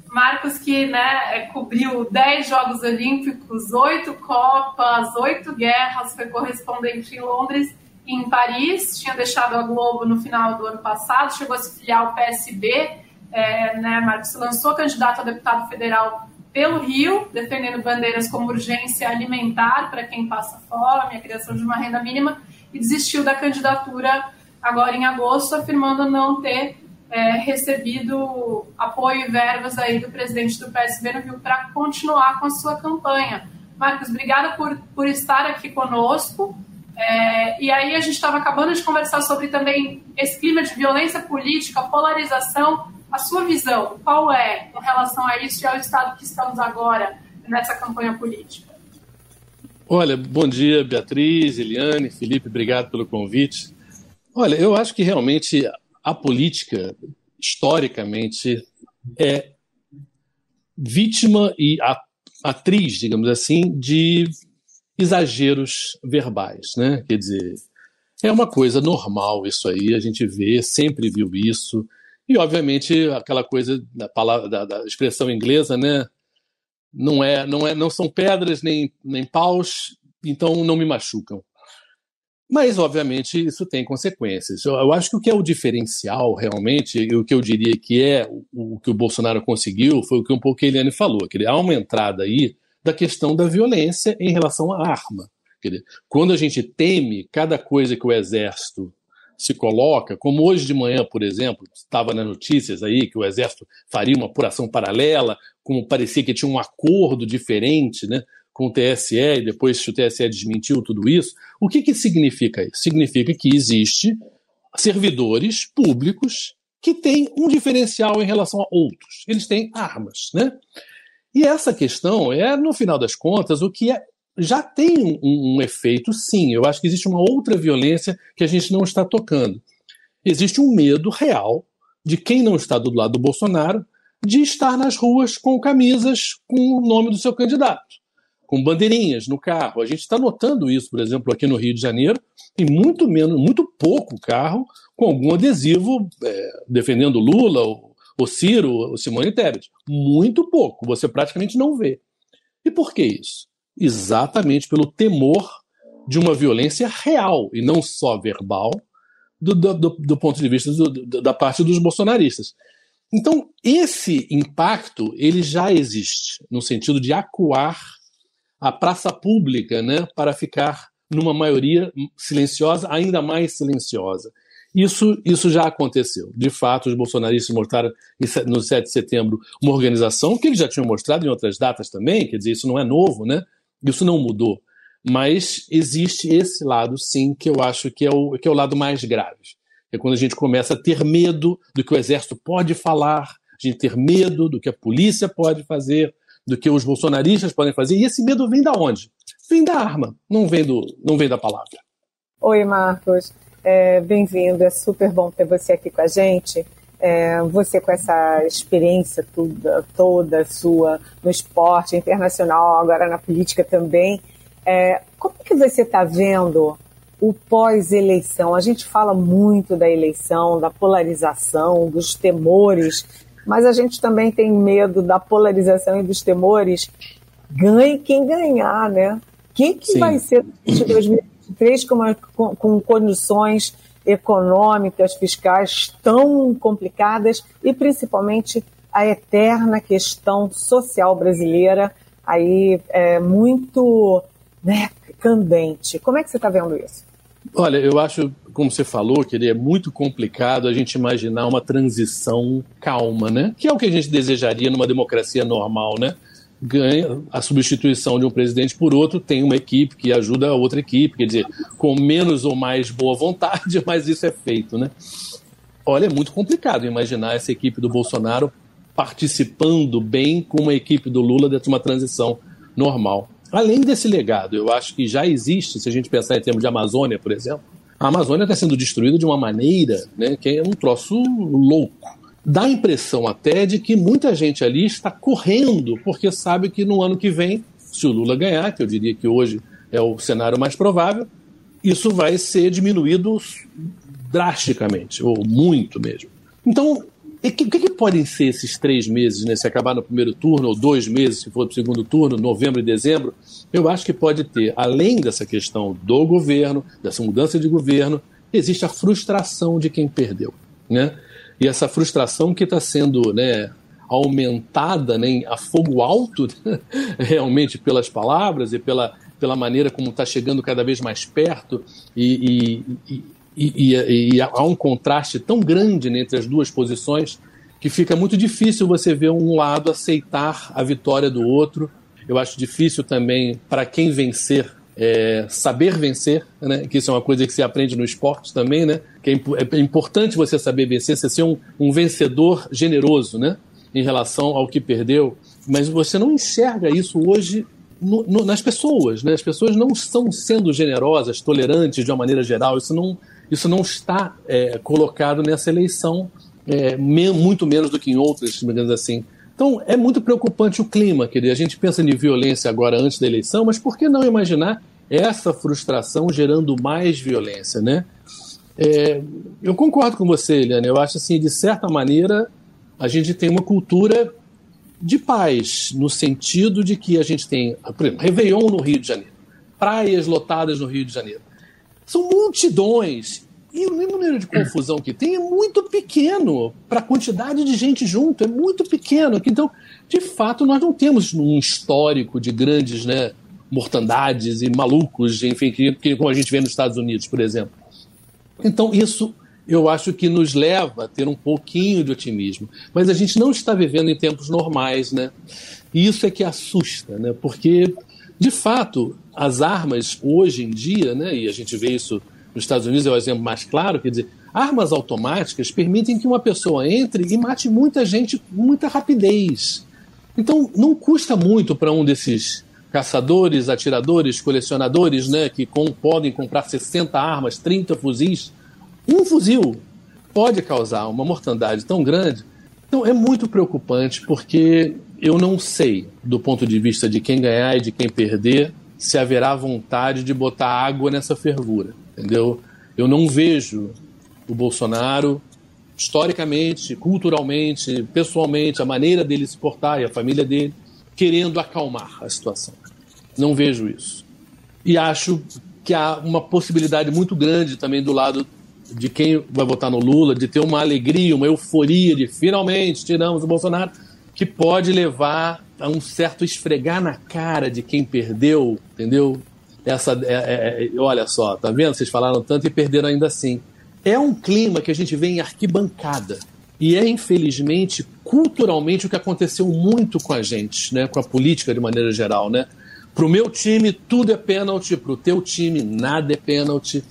A: Marcos que né, é, cobriu 10 Jogos Olímpicos, 8 Copas, 8 guerras, foi correspondente em Londres e em Paris, tinha deixado a Globo no final do ano passado, chegou a se filiar ao PSB, é, né, Marcos lançou candidato a deputado federal pelo Rio, defendendo bandeiras como urgência alimentar para quem passa fome, a criação de uma renda mínima, e desistiu da candidatura agora em agosto, afirmando não ter é, recebido apoio e verbas aí do presidente do PSB no Rio para continuar com a sua campanha. Marcos, obrigada por, por estar aqui conosco. É, e aí a gente estava acabando de conversar sobre também esse clima de violência política, polarização. A sua visão, qual é em relação a isso e ao estado que estamos agora nessa campanha política?
D: Olha, bom dia, Beatriz, Eliane, Felipe, obrigado pelo convite. Olha, eu acho que realmente a política, historicamente, é vítima e atriz, digamos assim, de exageros verbais, né? Quer dizer, é uma coisa normal isso aí, a gente vê, sempre viu isso. E, obviamente, aquela coisa da, palavra, da, da expressão inglesa, né? Não, é, não, é, não são pedras nem, nem paus, então não me machucam. Mas, obviamente, isso tem consequências. Eu acho que o que é o diferencial, realmente, e o que eu diria que é o, o que o Bolsonaro conseguiu, foi o que um pouco a Eliane falou, que há uma entrada aí da questão da violência em relação à arma. Dizer, quando a gente teme cada coisa que o Exército se coloca, como hoje de manhã, por exemplo, estava nas notícias aí que o Exército faria uma apuração paralela, como parecia que tinha um acordo diferente, né? Com o TSE e depois o TSE desmentiu tudo isso. O que, que significa isso? Significa que existe servidores públicos que têm um diferencial em relação a outros. Eles têm armas, né? E essa questão é, no final das contas, o que é, já tem um, um efeito, sim. Eu acho que existe uma outra violência que a gente não está tocando. Existe um medo real de quem não está do lado do Bolsonaro de estar nas ruas com camisas com o nome do seu candidato com bandeirinhas no carro. A gente está notando isso, por exemplo, aqui no Rio de Janeiro, e muito menos, muito pouco carro com algum adesivo é, defendendo Lula, o, o Ciro, o Simone Tebet. Muito pouco. Você praticamente não vê. E por que isso? Exatamente pelo temor de uma violência real e não só verbal do, do, do ponto de vista do, da parte dos bolsonaristas. Então, esse impacto ele já existe no sentido de acuar a praça pública né, para ficar numa maioria silenciosa, ainda mais silenciosa. Isso, isso já aconteceu. De fato, os bolsonaristas mostraram no 7 de setembro uma organização que eles já tinham mostrado em outras datas também, quer dizer, isso não é novo, né? Isso não mudou. Mas existe esse lado, sim, que eu acho que é o, que é o lado mais grave. É quando a gente começa a ter medo do que o exército pode falar, a gente ter medo do que a polícia pode fazer, do que os bolsonaristas podem fazer. E esse medo vem da onde? Vem da arma, não vem, do, não vem da palavra.
B: Oi, Marcos. É, Bem-vindo. É super bom ter você aqui com a gente. É, você com essa experiência toda, toda sua no esporte internacional, agora na política também. É, como que você está vendo o pós-eleição? A gente fala muito da eleição, da polarização, dos temores mas a gente também tem medo da polarização e dos temores. Ganhe quem ganhar, né? Quem que Sim. vai ser de 2023 com, uma, com, com condições econômicas, fiscais tão complicadas e principalmente a eterna questão social brasileira aí é muito né, candente. Como é que você está vendo isso?
D: Olha, eu acho, como você falou, que é muito complicado a gente imaginar uma transição calma, né? Que é o que a gente desejaria numa democracia normal, né? Ganha a substituição de um presidente por outro, tem uma equipe que ajuda a outra equipe, quer dizer, com menos ou mais boa vontade, [laughs] mas isso é feito, né? Olha, é muito complicado imaginar essa equipe do Bolsonaro participando bem com uma equipe do Lula dentro de uma transição normal. Além desse legado, eu acho que já existe, se a gente pensar em termos de Amazônia, por exemplo, a Amazônia está sendo destruída de uma maneira né, que é um troço louco. Dá a impressão até de que muita gente ali está correndo, porque sabe que no ano que vem, se o Lula ganhar, que eu diria que hoje é o cenário mais provável, isso vai ser diminuído drasticamente, ou muito mesmo. Então, o que, que, podem ser esses três meses, né? Se acabar no primeiro turno, ou dois meses, se for para o segundo turno, novembro e dezembro? Eu acho que pode ter, além dessa questão do governo, dessa mudança de governo, existe a frustração de quem perdeu, né? E essa frustração que está sendo, né, aumentada né, a fogo alto, [laughs] né? realmente pelas palavras e pela, pela maneira como está chegando cada vez mais perto e, e, e, e, e, há um contraste tão grande né, entre as duas posições que fica muito difícil você ver um lado aceitar a vitória do outro. Eu acho difícil também para quem vencer é, saber vencer, né? que isso é uma coisa que se aprende no esporte também, né? que é, é importante você saber vencer, você ser um, um vencedor generoso né? em relação ao que perdeu, mas você não enxerga isso hoje no, no, nas pessoas. Né? As pessoas não estão sendo generosas, tolerantes de uma maneira geral, isso não, isso não está é, colocado nessa eleição, é, me, muito menos do que em outras, digamos assim, Então, é muito preocupante o clima, querido. A gente pensa em violência agora antes da eleição, mas por que não imaginar essa frustração gerando mais violência, né? É, eu concordo com você, Eliane. Eu acho assim, de certa maneira, a gente tem uma cultura de paz, no sentido de que a gente tem, por exemplo, Réveillon no Rio de Janeiro, praias lotadas no Rio de Janeiro. São multidões e o número de confusão que tem é muito pequeno para a quantidade de gente junto, é muito pequeno. Então, de fato, nós não temos um histórico de grandes né, mortandades e malucos, enfim, que, que, como a gente vê nos Estados Unidos, por exemplo. Então, isso eu acho que nos leva a ter um pouquinho de otimismo. Mas a gente não está vivendo em tempos normais, né? E isso é que assusta, né? Porque, de fato, as armas hoje em dia, né, e a gente vê isso nos Estados Unidos é o exemplo mais claro, quer dizer, armas automáticas permitem que uma pessoa entre e mate muita gente com muita rapidez. Então, não custa muito para um desses caçadores, atiradores, colecionadores, né, que com, podem comprar 60 armas, 30 fuzis, um fuzil pode causar uma mortandade tão grande. Então, é muito preocupante porque eu não sei, do ponto de vista de quem ganhar e de quem perder, se haverá vontade de botar água nessa fervura entendeu? Eu não vejo o Bolsonaro historicamente, culturalmente, pessoalmente, a maneira dele se portar e a família dele querendo acalmar a situação. Não vejo isso. E acho que há uma possibilidade muito grande também do lado de quem vai votar no Lula, de ter uma alegria, uma euforia de finalmente tiramos o Bolsonaro, que pode levar um certo esfregar na cara de quem perdeu, entendeu? essa. É, é, é, olha só, tá vendo? Vocês falaram tanto e perderam ainda assim. É um clima que a gente vê em arquibancada. E é, infelizmente, culturalmente o que aconteceu muito com a gente, né? com a política de maneira geral. Né? Para o meu time, tudo é pênalti, para o teu time, nada é pênalti.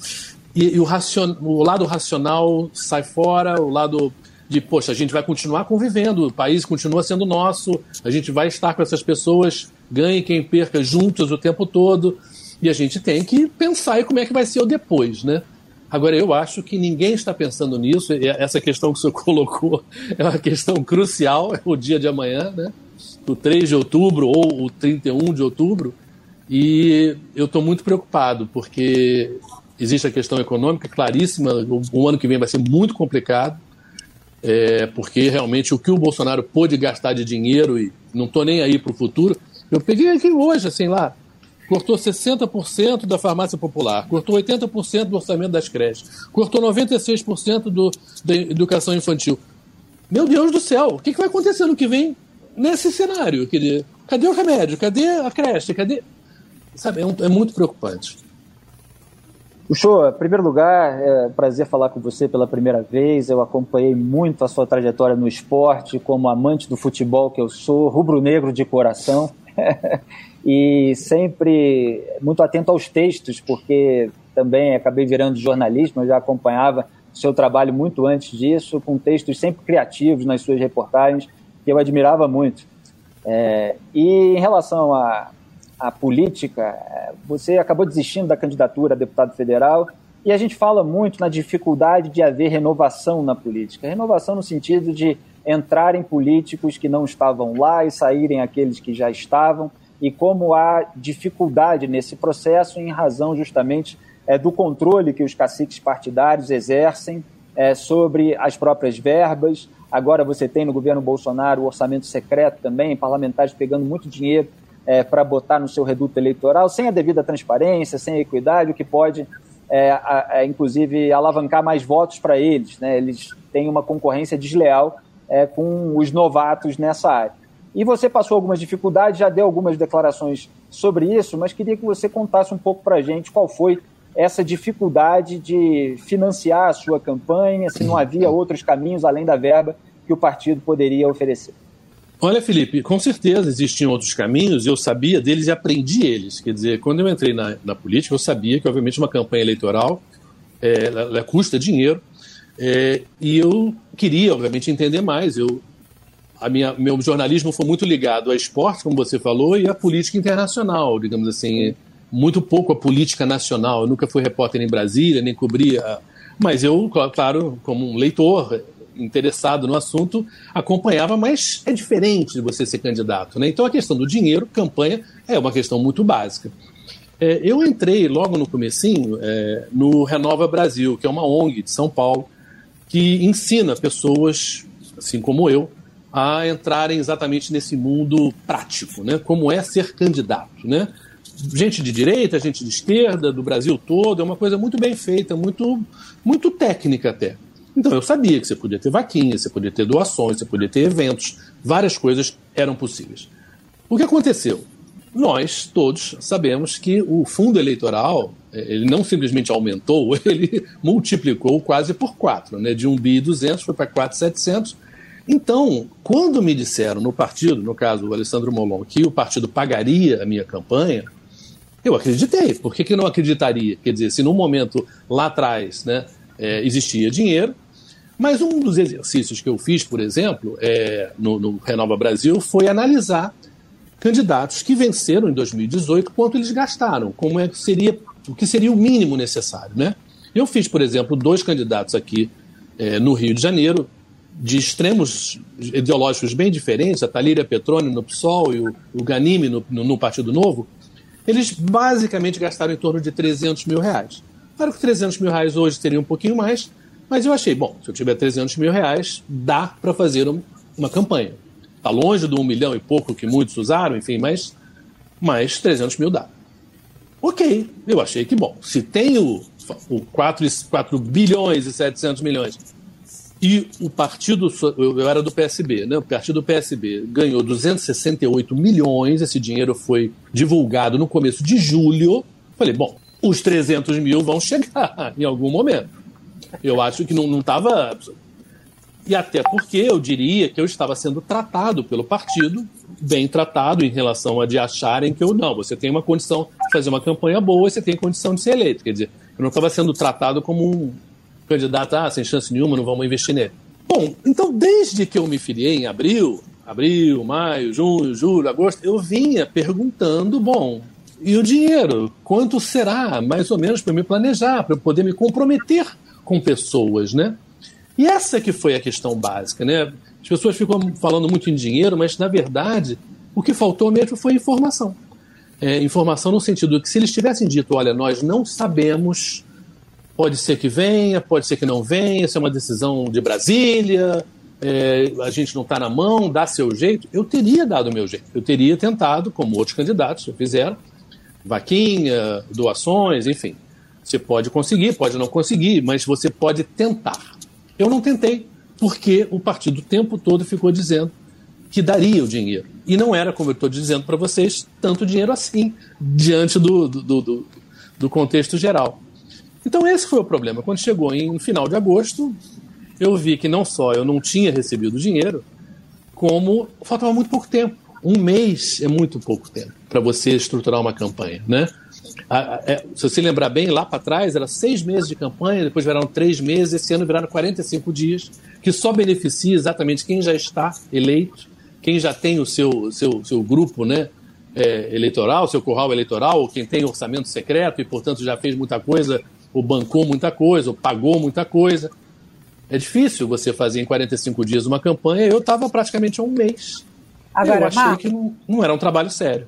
D: E, e o, racion... o lado racional sai fora, o lado de, poxa, a gente vai continuar convivendo, o país continua sendo nosso, a gente vai estar com essas pessoas, ganhe quem perca, juntos o tempo todo. E a gente tem que pensar em como é que vai ser o depois, né? Agora, eu acho que ninguém está pensando nisso. Essa questão que o senhor [laughs] colocou é uma questão crucial, é o dia de amanhã, né? O 3 de outubro ou o 31 de outubro. E eu estou muito preocupado, porque existe a questão econômica claríssima. O, ano que vem vai ser muito complicado, é, porque realmente o que o Bolsonaro pôde gastar de dinheiro, e não estou nem aí para o futuro. Eu peguei aqui hoje, assim, lá, cortou 60% da farmácia popular, cortou 80% do orçamento das creches, cortou 96% do, da educação infantil. Meu Deus do céu, o que, que vai acontecer no que vem nesse cenário? Cadê o remédio? Cadê a creche? Cadê. Sabe, é, um, é muito preocupante.
C: Puxou, em primeiro lugar, é prazer falar com você pela primeira vez. Eu acompanhei muito a sua trajetória no esporte, como amante do futebol que eu sou, rubro-negro de coração. [laughs] e sempre muito atento aos textos, porque também acabei virando jornalista, já acompanhava seu trabalho muito antes disso, com textos sempre criativos nas suas reportagens, que eu admirava muito. É, e em relação à, à política, você acabou desistindo da candidatura a deputado federal, e a gente fala muito na dificuldade de haver renovação na política. Renovação no sentido de entrarem políticos que não estavam lá e saírem aqueles que já estavam e como há dificuldade nesse processo em razão justamente é, do controle que os caciques partidários exercem é, sobre as próprias verbas. Agora você tem no governo Bolsonaro o orçamento secreto também, parlamentares pegando muito dinheiro é, para botar no seu reduto eleitoral, sem a devida transparência, sem equidade, o que pode, é, a, a, inclusive, alavancar mais votos para eles. Né? Eles têm uma concorrência desleal é, com os novatos nessa área. E você passou algumas dificuldades, já deu algumas declarações sobre isso, mas queria que você contasse um pouco para a gente qual foi essa dificuldade de financiar a sua campanha, se não havia outros caminhos além da verba que o partido poderia oferecer.
D: Olha, Felipe, com certeza existiam outros caminhos, eu sabia deles e aprendi eles. Quer dizer, quando eu entrei na, na política, eu sabia que, obviamente, uma campanha eleitoral é, ela, ela custa dinheiro, é, e eu queria, obviamente, entender mais. Eu a minha, meu jornalismo foi muito ligado a esporte, como você falou, e a política internacional, digamos assim. Muito pouco a política nacional. Eu nunca fui repórter em Brasília, nem cobria. Mas eu, claro, como um leitor, interessado no assunto, acompanhava, mas é diferente de você ser candidato. Né? Então a questão do dinheiro, campanha, é uma questão muito básica. É, eu entrei logo no comecinho é, no Renova Brasil, que é uma ONG de São Paulo, que ensina pessoas, assim como eu, a entrarem exatamente nesse mundo prático, né? Como é ser candidato, né? Gente de direita, gente de esquerda, do Brasil todo, é uma coisa muito bem feita, muito, muito técnica até. Então eu sabia que você podia ter vaquinhas, você podia ter doações, você podia ter eventos, várias coisas eram possíveis. O que aconteceu? Nós todos sabemos que o fundo eleitoral é, ele não simplesmente aumentou, [laughs] ele multiplicou quase por quatro, né? De 1 bi 200 foi para 4,700. Então, quando me disseram no partido, no caso o Alessandro Molon, que o partido pagaria a minha campanha, eu acreditei. Por que, que não acreditaria? Quer dizer, se no momento lá atrás né, é, existia dinheiro, mas um dos exercícios que eu fiz, por exemplo, é, no, no Renova Brasil, foi analisar candidatos que venceram em 2018, quanto eles gastaram, como é que seria o que seria o mínimo necessário, né? Eu fiz, por exemplo, dois candidatos aqui é, no Rio de Janeiro, de extremos ideológicos bem diferentes, a Talíria Petroni no PSOL e o, o Ganime no, no, no, Partido Novo, eles basicamente gastaram em torno de 300 mil reais. Claro que 300 mil reais hoje seria um pouquinho mais, mas eu achei, bom, se eu tiver 300 mil reais, dá para fazer um, uma campanha. Está longe do um milhão e pouco que muitos usaram, enfim, mas, mas 300 mil dá. Ok, eu achei que, bom, se tem o, o 4, 4 bilhões e 700 milhões e o partido, eu era do PSB, né? O partido PSB ganhou 268 milhões, esse dinheiro foi divulgado no começo de julho. Falei, bom, os 300 mil vão chegar [laughs] em algum momento. Eu acho que não estava. E até porque eu diria que eu estava sendo tratado pelo partido, bem tratado em relação a de acharem que eu não. Você tem uma condição de fazer uma campanha boa, você tem condição de ser eleito. Quer dizer, eu não estava sendo tratado como um candidato, ah, sem chance nenhuma, não vamos investir nele. Bom, então desde que eu me filiei em abril, abril, maio, junho, julho, agosto, eu vinha perguntando, bom, e o dinheiro? Quanto será, mais ou menos, para me planejar, para eu poder me comprometer com pessoas, né? E essa que foi a questão básica, né? As pessoas ficam falando muito em dinheiro, mas na verdade o que faltou mesmo foi informação. É, informação no sentido que se eles tivessem dito, olha, nós não sabemos, pode ser que venha, pode ser que não venha, isso é uma decisão de Brasília, é, a gente não está na mão, dá seu jeito, eu teria dado o meu jeito. Eu teria tentado, como outros candidatos fizeram, vaquinha, doações, enfim. Você pode conseguir, pode não conseguir, mas você pode tentar. Eu não tentei, porque o partido o tempo todo ficou dizendo que daria o dinheiro. E não era, como eu estou dizendo para vocês, tanto dinheiro assim, diante do, do, do, do, contexto geral. Então, esse foi o problema. Quando chegou em final de agosto, eu vi que não só eu não tinha recebido dinheiro, como faltava muito pouco tempo. Um mês é muito pouco tempo para você estruturar uma campanha, né? É, se você lembrar bem, lá para trás era seis meses de campanha, depois viraram três meses, esse ano viraram 45 dias, que só beneficia exatamente quem já está eleito, quem já tem o seu, seu, seu grupo né, é, eleitoral, seu curral eleitoral, ou quem tem orçamento secreto e, portanto, já fez muita coisa, ou bancou muita coisa, ou pagou muita coisa. É difícil você fazer em 45 dias uma campanha. Eu estava praticamente há um mês. Agora, eu achei Marcos, que não, não, era um trabalho sério.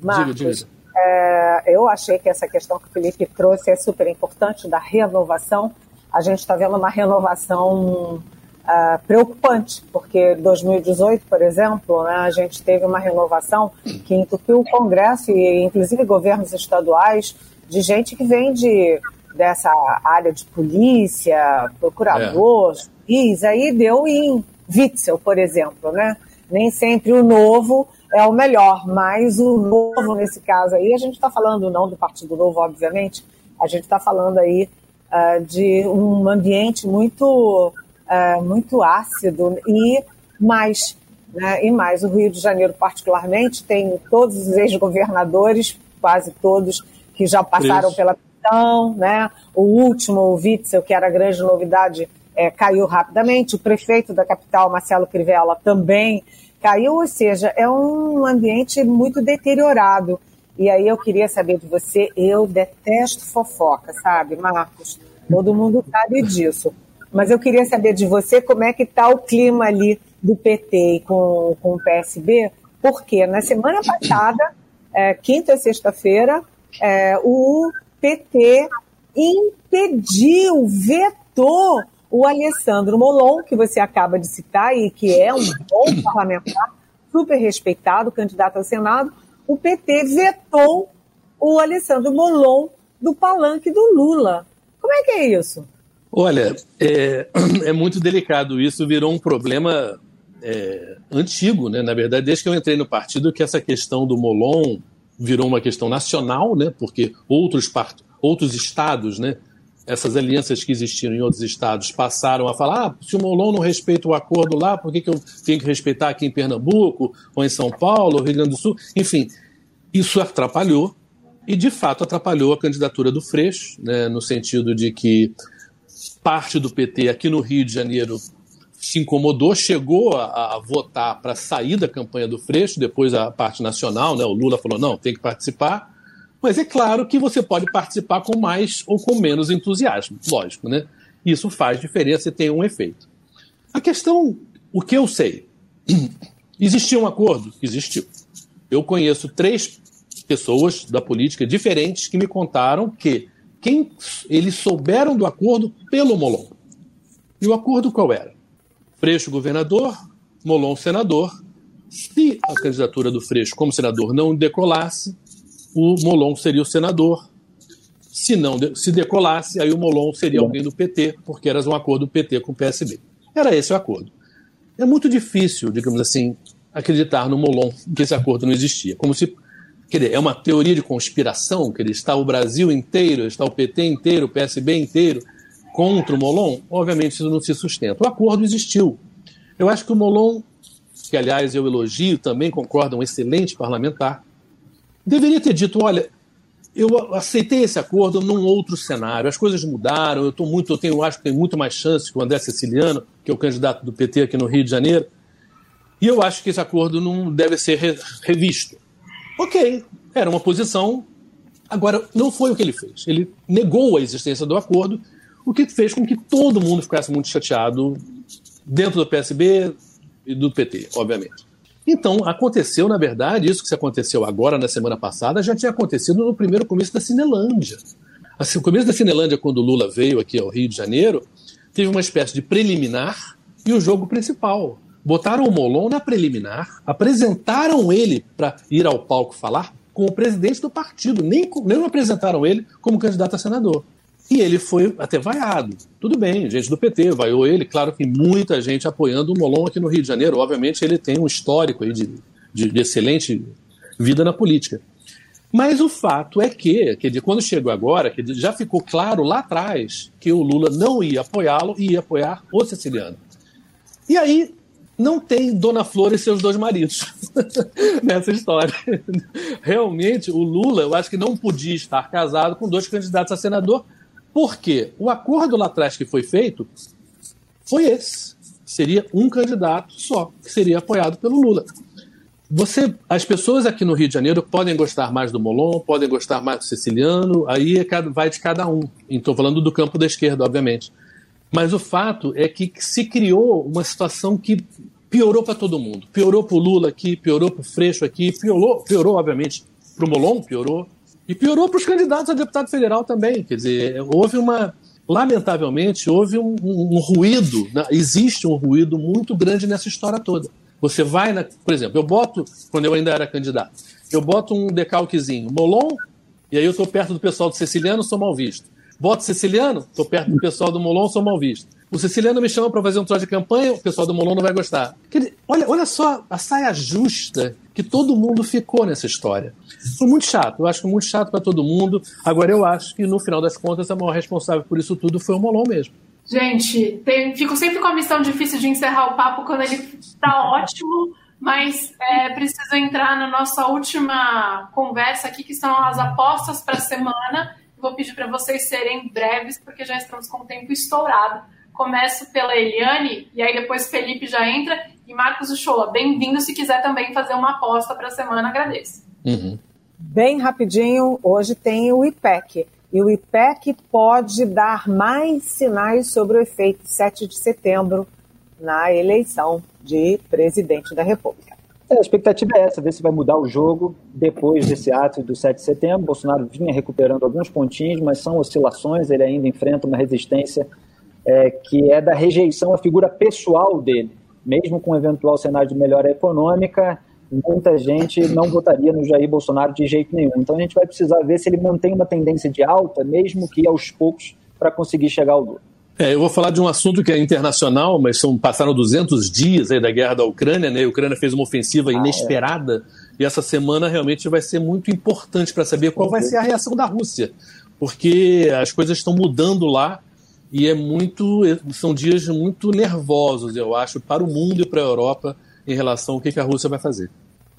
B: Marcos, diga, diga. É, eu achei que essa questão que o Felipe trouxe é super importante da renovação. A gente está vendo uma renovação uh, preocupante, porque 2018, por exemplo, né, a gente teve uma renovação que entupiu o Congresso e, inclusive, governos estaduais de gente que vem de, dessa área de polícia, procurador, é. juiz, aí deu em Witzel, por exemplo, né? Nem sempre o novo é o melhor, mas o novo nesse caso aí, a gente está falando não do Partido Novo, obviamente, a gente está falando aí uh, de um ambiente muito, uh, muito ácido e mais, né, e mais. O Rio de Janeiro, particularmente, tem todos os ex-governadores, quase todos, que já passaram Isso. pela questão, né? O último, o Witzel, que era a grande novidade, é, caiu rapidamente. O prefeito da capital, Marcelo Crivella, também caiu, ou seja, é um ambiente muito deteriorado. E aí eu queria saber de você, eu detesto fofoca, sabe, Marcos? Todo mundo sabe disso. mas eu queria saber de você como é que está o clima ali do PT com, com o PSB, porque na semana passada, é, quinta e sexta-feira, é, o PT impediu, vetou o Alessandro Molon, que você acaba de citar e que é um bom parlamentar, super respeitado, candidato ao Senado, o PT vetou o Alessandro Molon do palanque do Lula. Como é que é isso?
D: Olha, é, é muito delicado isso, virou um problema é, antigo, né? Na verdade, desde que eu entrei no partido, que essa questão do Molon virou uma questão nacional, né? Porque outros, outros estados, né? Essas alianças que existiram em outros estados passaram a falar: ah, se o Molon não respeita o acordo lá, por que, que eu tenho que respeitar aqui em Pernambuco, ou em São Paulo, ou Rio Grande do Sul? Enfim, isso atrapalhou, e de fato atrapalhou a candidatura do Freixo, né, no sentido de que parte do PT aqui no Rio de Janeiro se incomodou, chegou a, a votar para sair da campanha do Freixo, depois a parte nacional, né, o Lula falou, não, tem que participar, mas é claro que você pode participar com mais ou com menos entusiasmo, lógico, né? Isso faz diferença e tem um efeito. A questão, o que eu sei, [clears throat] existiu um acordo? Existiu. Eu conheço três pessoas da política diferentes que me contaram que quem eles souberam do acordo pelo Molon. E o acordo qual era? Freixo governador, Molon senador. Se a candidatura do Freixo como senador não decolasse, o Molon seria o senador. Se não se decolasse, aí o Molon seria alguém do PT, porque era um acordo do PT com o PSB. Era esse o acordo. É muito difícil, digamos assim, acreditar no Molon que esse acordo não existia. Como se Quer dizer, é uma teoria de conspiração, que está o Brasil inteiro, está o PT inteiro, o PSB inteiro contra o Molon? Obviamente isso não se sustenta. O acordo existiu. Eu acho que o Molon, que aliás eu elogio também, concorda, um excelente parlamentar, deveria ter dito: olha, eu aceitei esse acordo num outro cenário, as coisas mudaram, eu estou muito, eu tenho, acho que tem muito mais chance que o André Siciliano, que é o candidato do PT aqui no Rio de Janeiro, e eu acho que esse acordo não deve ser revisto. Ok, era uma posição. Agora, não foi o que ele fez. Ele negou a existência do acordo, o que fez com que todo mundo ficasse muito chateado dentro do PSB e do PT, obviamente. Então, aconteceu, na verdade, isso que aconteceu agora, na semana passada, já tinha acontecido no primeiro começo da Cinelândia. Assim, o começo da Cinelândia, quando o Lula veio aqui ao Rio de Janeiro, teve uma espécie de preliminar e o jogo principal botaram o Molon na preliminar, apresentaram ele para ir ao palco falar com o presidente do partido, nem, nem apresentaram ele como candidato a senador. E ele foi até vaiado. Tudo bem, gente do PT vaiou ele. Claro que muita gente apoiando o Molon aqui no Rio de Janeiro. Obviamente, ele tem um histórico aí de, de, de excelente vida na política. Mas o fato é que, que quando chegou agora, que já ficou claro lá atrás que o Lula não ia apoiá-lo e ia apoiar o siciliano. E aí não tem Dona Flor e seus dois maridos [laughs] nessa história. Realmente, o Lula, eu acho que não podia estar casado com dois candidatos a senador, porque o acordo lá atrás que foi feito foi esse. Seria um candidato só, que seria apoiado pelo Lula. Você, as pessoas aqui no Rio de Janeiro podem gostar mais do Molon, podem gostar mais do Siciliano, aí é vai de cada um. Estou falando do campo da esquerda, obviamente. Mas o fato é que se criou uma situação que piorou para todo mundo. Piorou para o Lula aqui, piorou para o Freixo aqui, piorou, piorou obviamente, para o Molon, piorou. E piorou para os candidatos a deputado federal também. Quer dizer, houve uma. Lamentavelmente, houve um, um, um ruído, né? existe um ruído muito grande nessa história toda. Você vai, na, por exemplo, eu boto, quando eu ainda era candidato, eu boto um decalquezinho, Molon, e aí eu estou perto do pessoal do Siciliano, sou mal visto. Voto siciliano, estou perto do pessoal do Molon, sou mal visto. O siciliano me chama para fazer um troço de campanha, o pessoal do Molon não vai gostar. Olha, olha só a saia justa que todo mundo ficou nessa história. Foi muito chato, eu acho muito chato para todo mundo. Agora, eu acho que no final das contas, a maior responsável por isso tudo foi o Molon mesmo.
A: Gente, tem, fico sempre com a missão difícil de encerrar o papo quando ele está ótimo, mas é, preciso entrar na nossa última conversa aqui, que são as apostas para a semana. Vou pedir para vocês serem breves, porque já estamos com o tempo estourado. Começo pela Eliane, e aí depois Felipe já entra. E Marcos Uchoa, bem-vindo. Se quiser também fazer uma aposta para a semana, agradeço.
B: Uhum. Bem rapidinho, hoje tem o IPEC. e o IPEC pode dar mais sinais sobre o efeito 7 de setembro na eleição de presidente da República.
C: É, a expectativa é essa, ver se vai mudar o jogo depois desse ato do 7 de setembro. Bolsonaro vinha recuperando alguns pontinhos, mas são oscilações, ele ainda enfrenta uma resistência é, que é da rejeição à figura pessoal dele. Mesmo com um eventual cenário de melhora econômica, muita gente não votaria no Jair Bolsonaro de jeito nenhum. Então a gente vai precisar ver se ele mantém uma tendência de alta, mesmo que aos poucos, para conseguir chegar ao Lula.
D: É, eu vou falar de um assunto que é internacional, mas são, passaram 200 dias aí da guerra da Ucrânia, né? A Ucrânia fez uma ofensiva ah, inesperada é. e essa semana realmente vai ser muito importante para saber qual vai ser a reação da Rússia, porque as coisas estão mudando lá e é muito, são dias muito nervosos, eu acho, para o mundo e para a Europa em relação ao que, a Rússia vai fazer.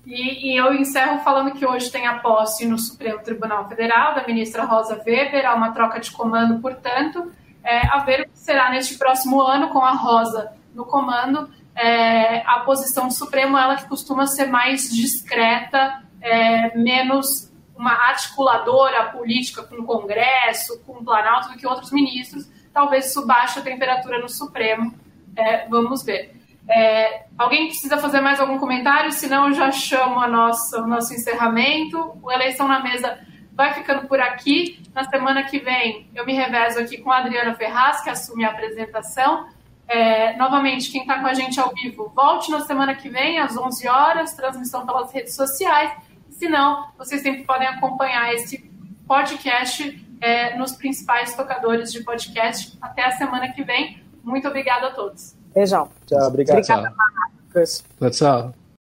A: E, e, eu encerro falando que hoje tem a posse no Supremo Tribunal Federal da ministra Rosa Weber, há uma troca de comando, portanto, é, a ver o que será neste próximo ano com a Rosa no comando. É, a posição do Supremo, ela que costuma ser mais discreta, é, menos uma articuladora política com o Congresso, com o Planalto do que outros ministros. Talvez isso baixe a temperatura no Supremo. É, vamos ver. É, alguém precisa fazer mais algum comentário? Senão eu já chamo a nossa, o nosso encerramento. O Eleição na Mesa vai ficando por aqui. Na semana que vem eu me revezo aqui com a Adriana Ferraz, que assume a apresentação. É, novamente, quem está com a gente ao vivo, volte na semana que vem, às 11 horas, transmissão pelas redes sociais. Se não, vocês sempre podem acompanhar esse podcast é, nos principais tocadores de podcast. Até a semana que vem. Muito obrigada a todos.
B: Beijão.
C: Tchau, obrigado. Obrigada,
D: tchau. Tchau.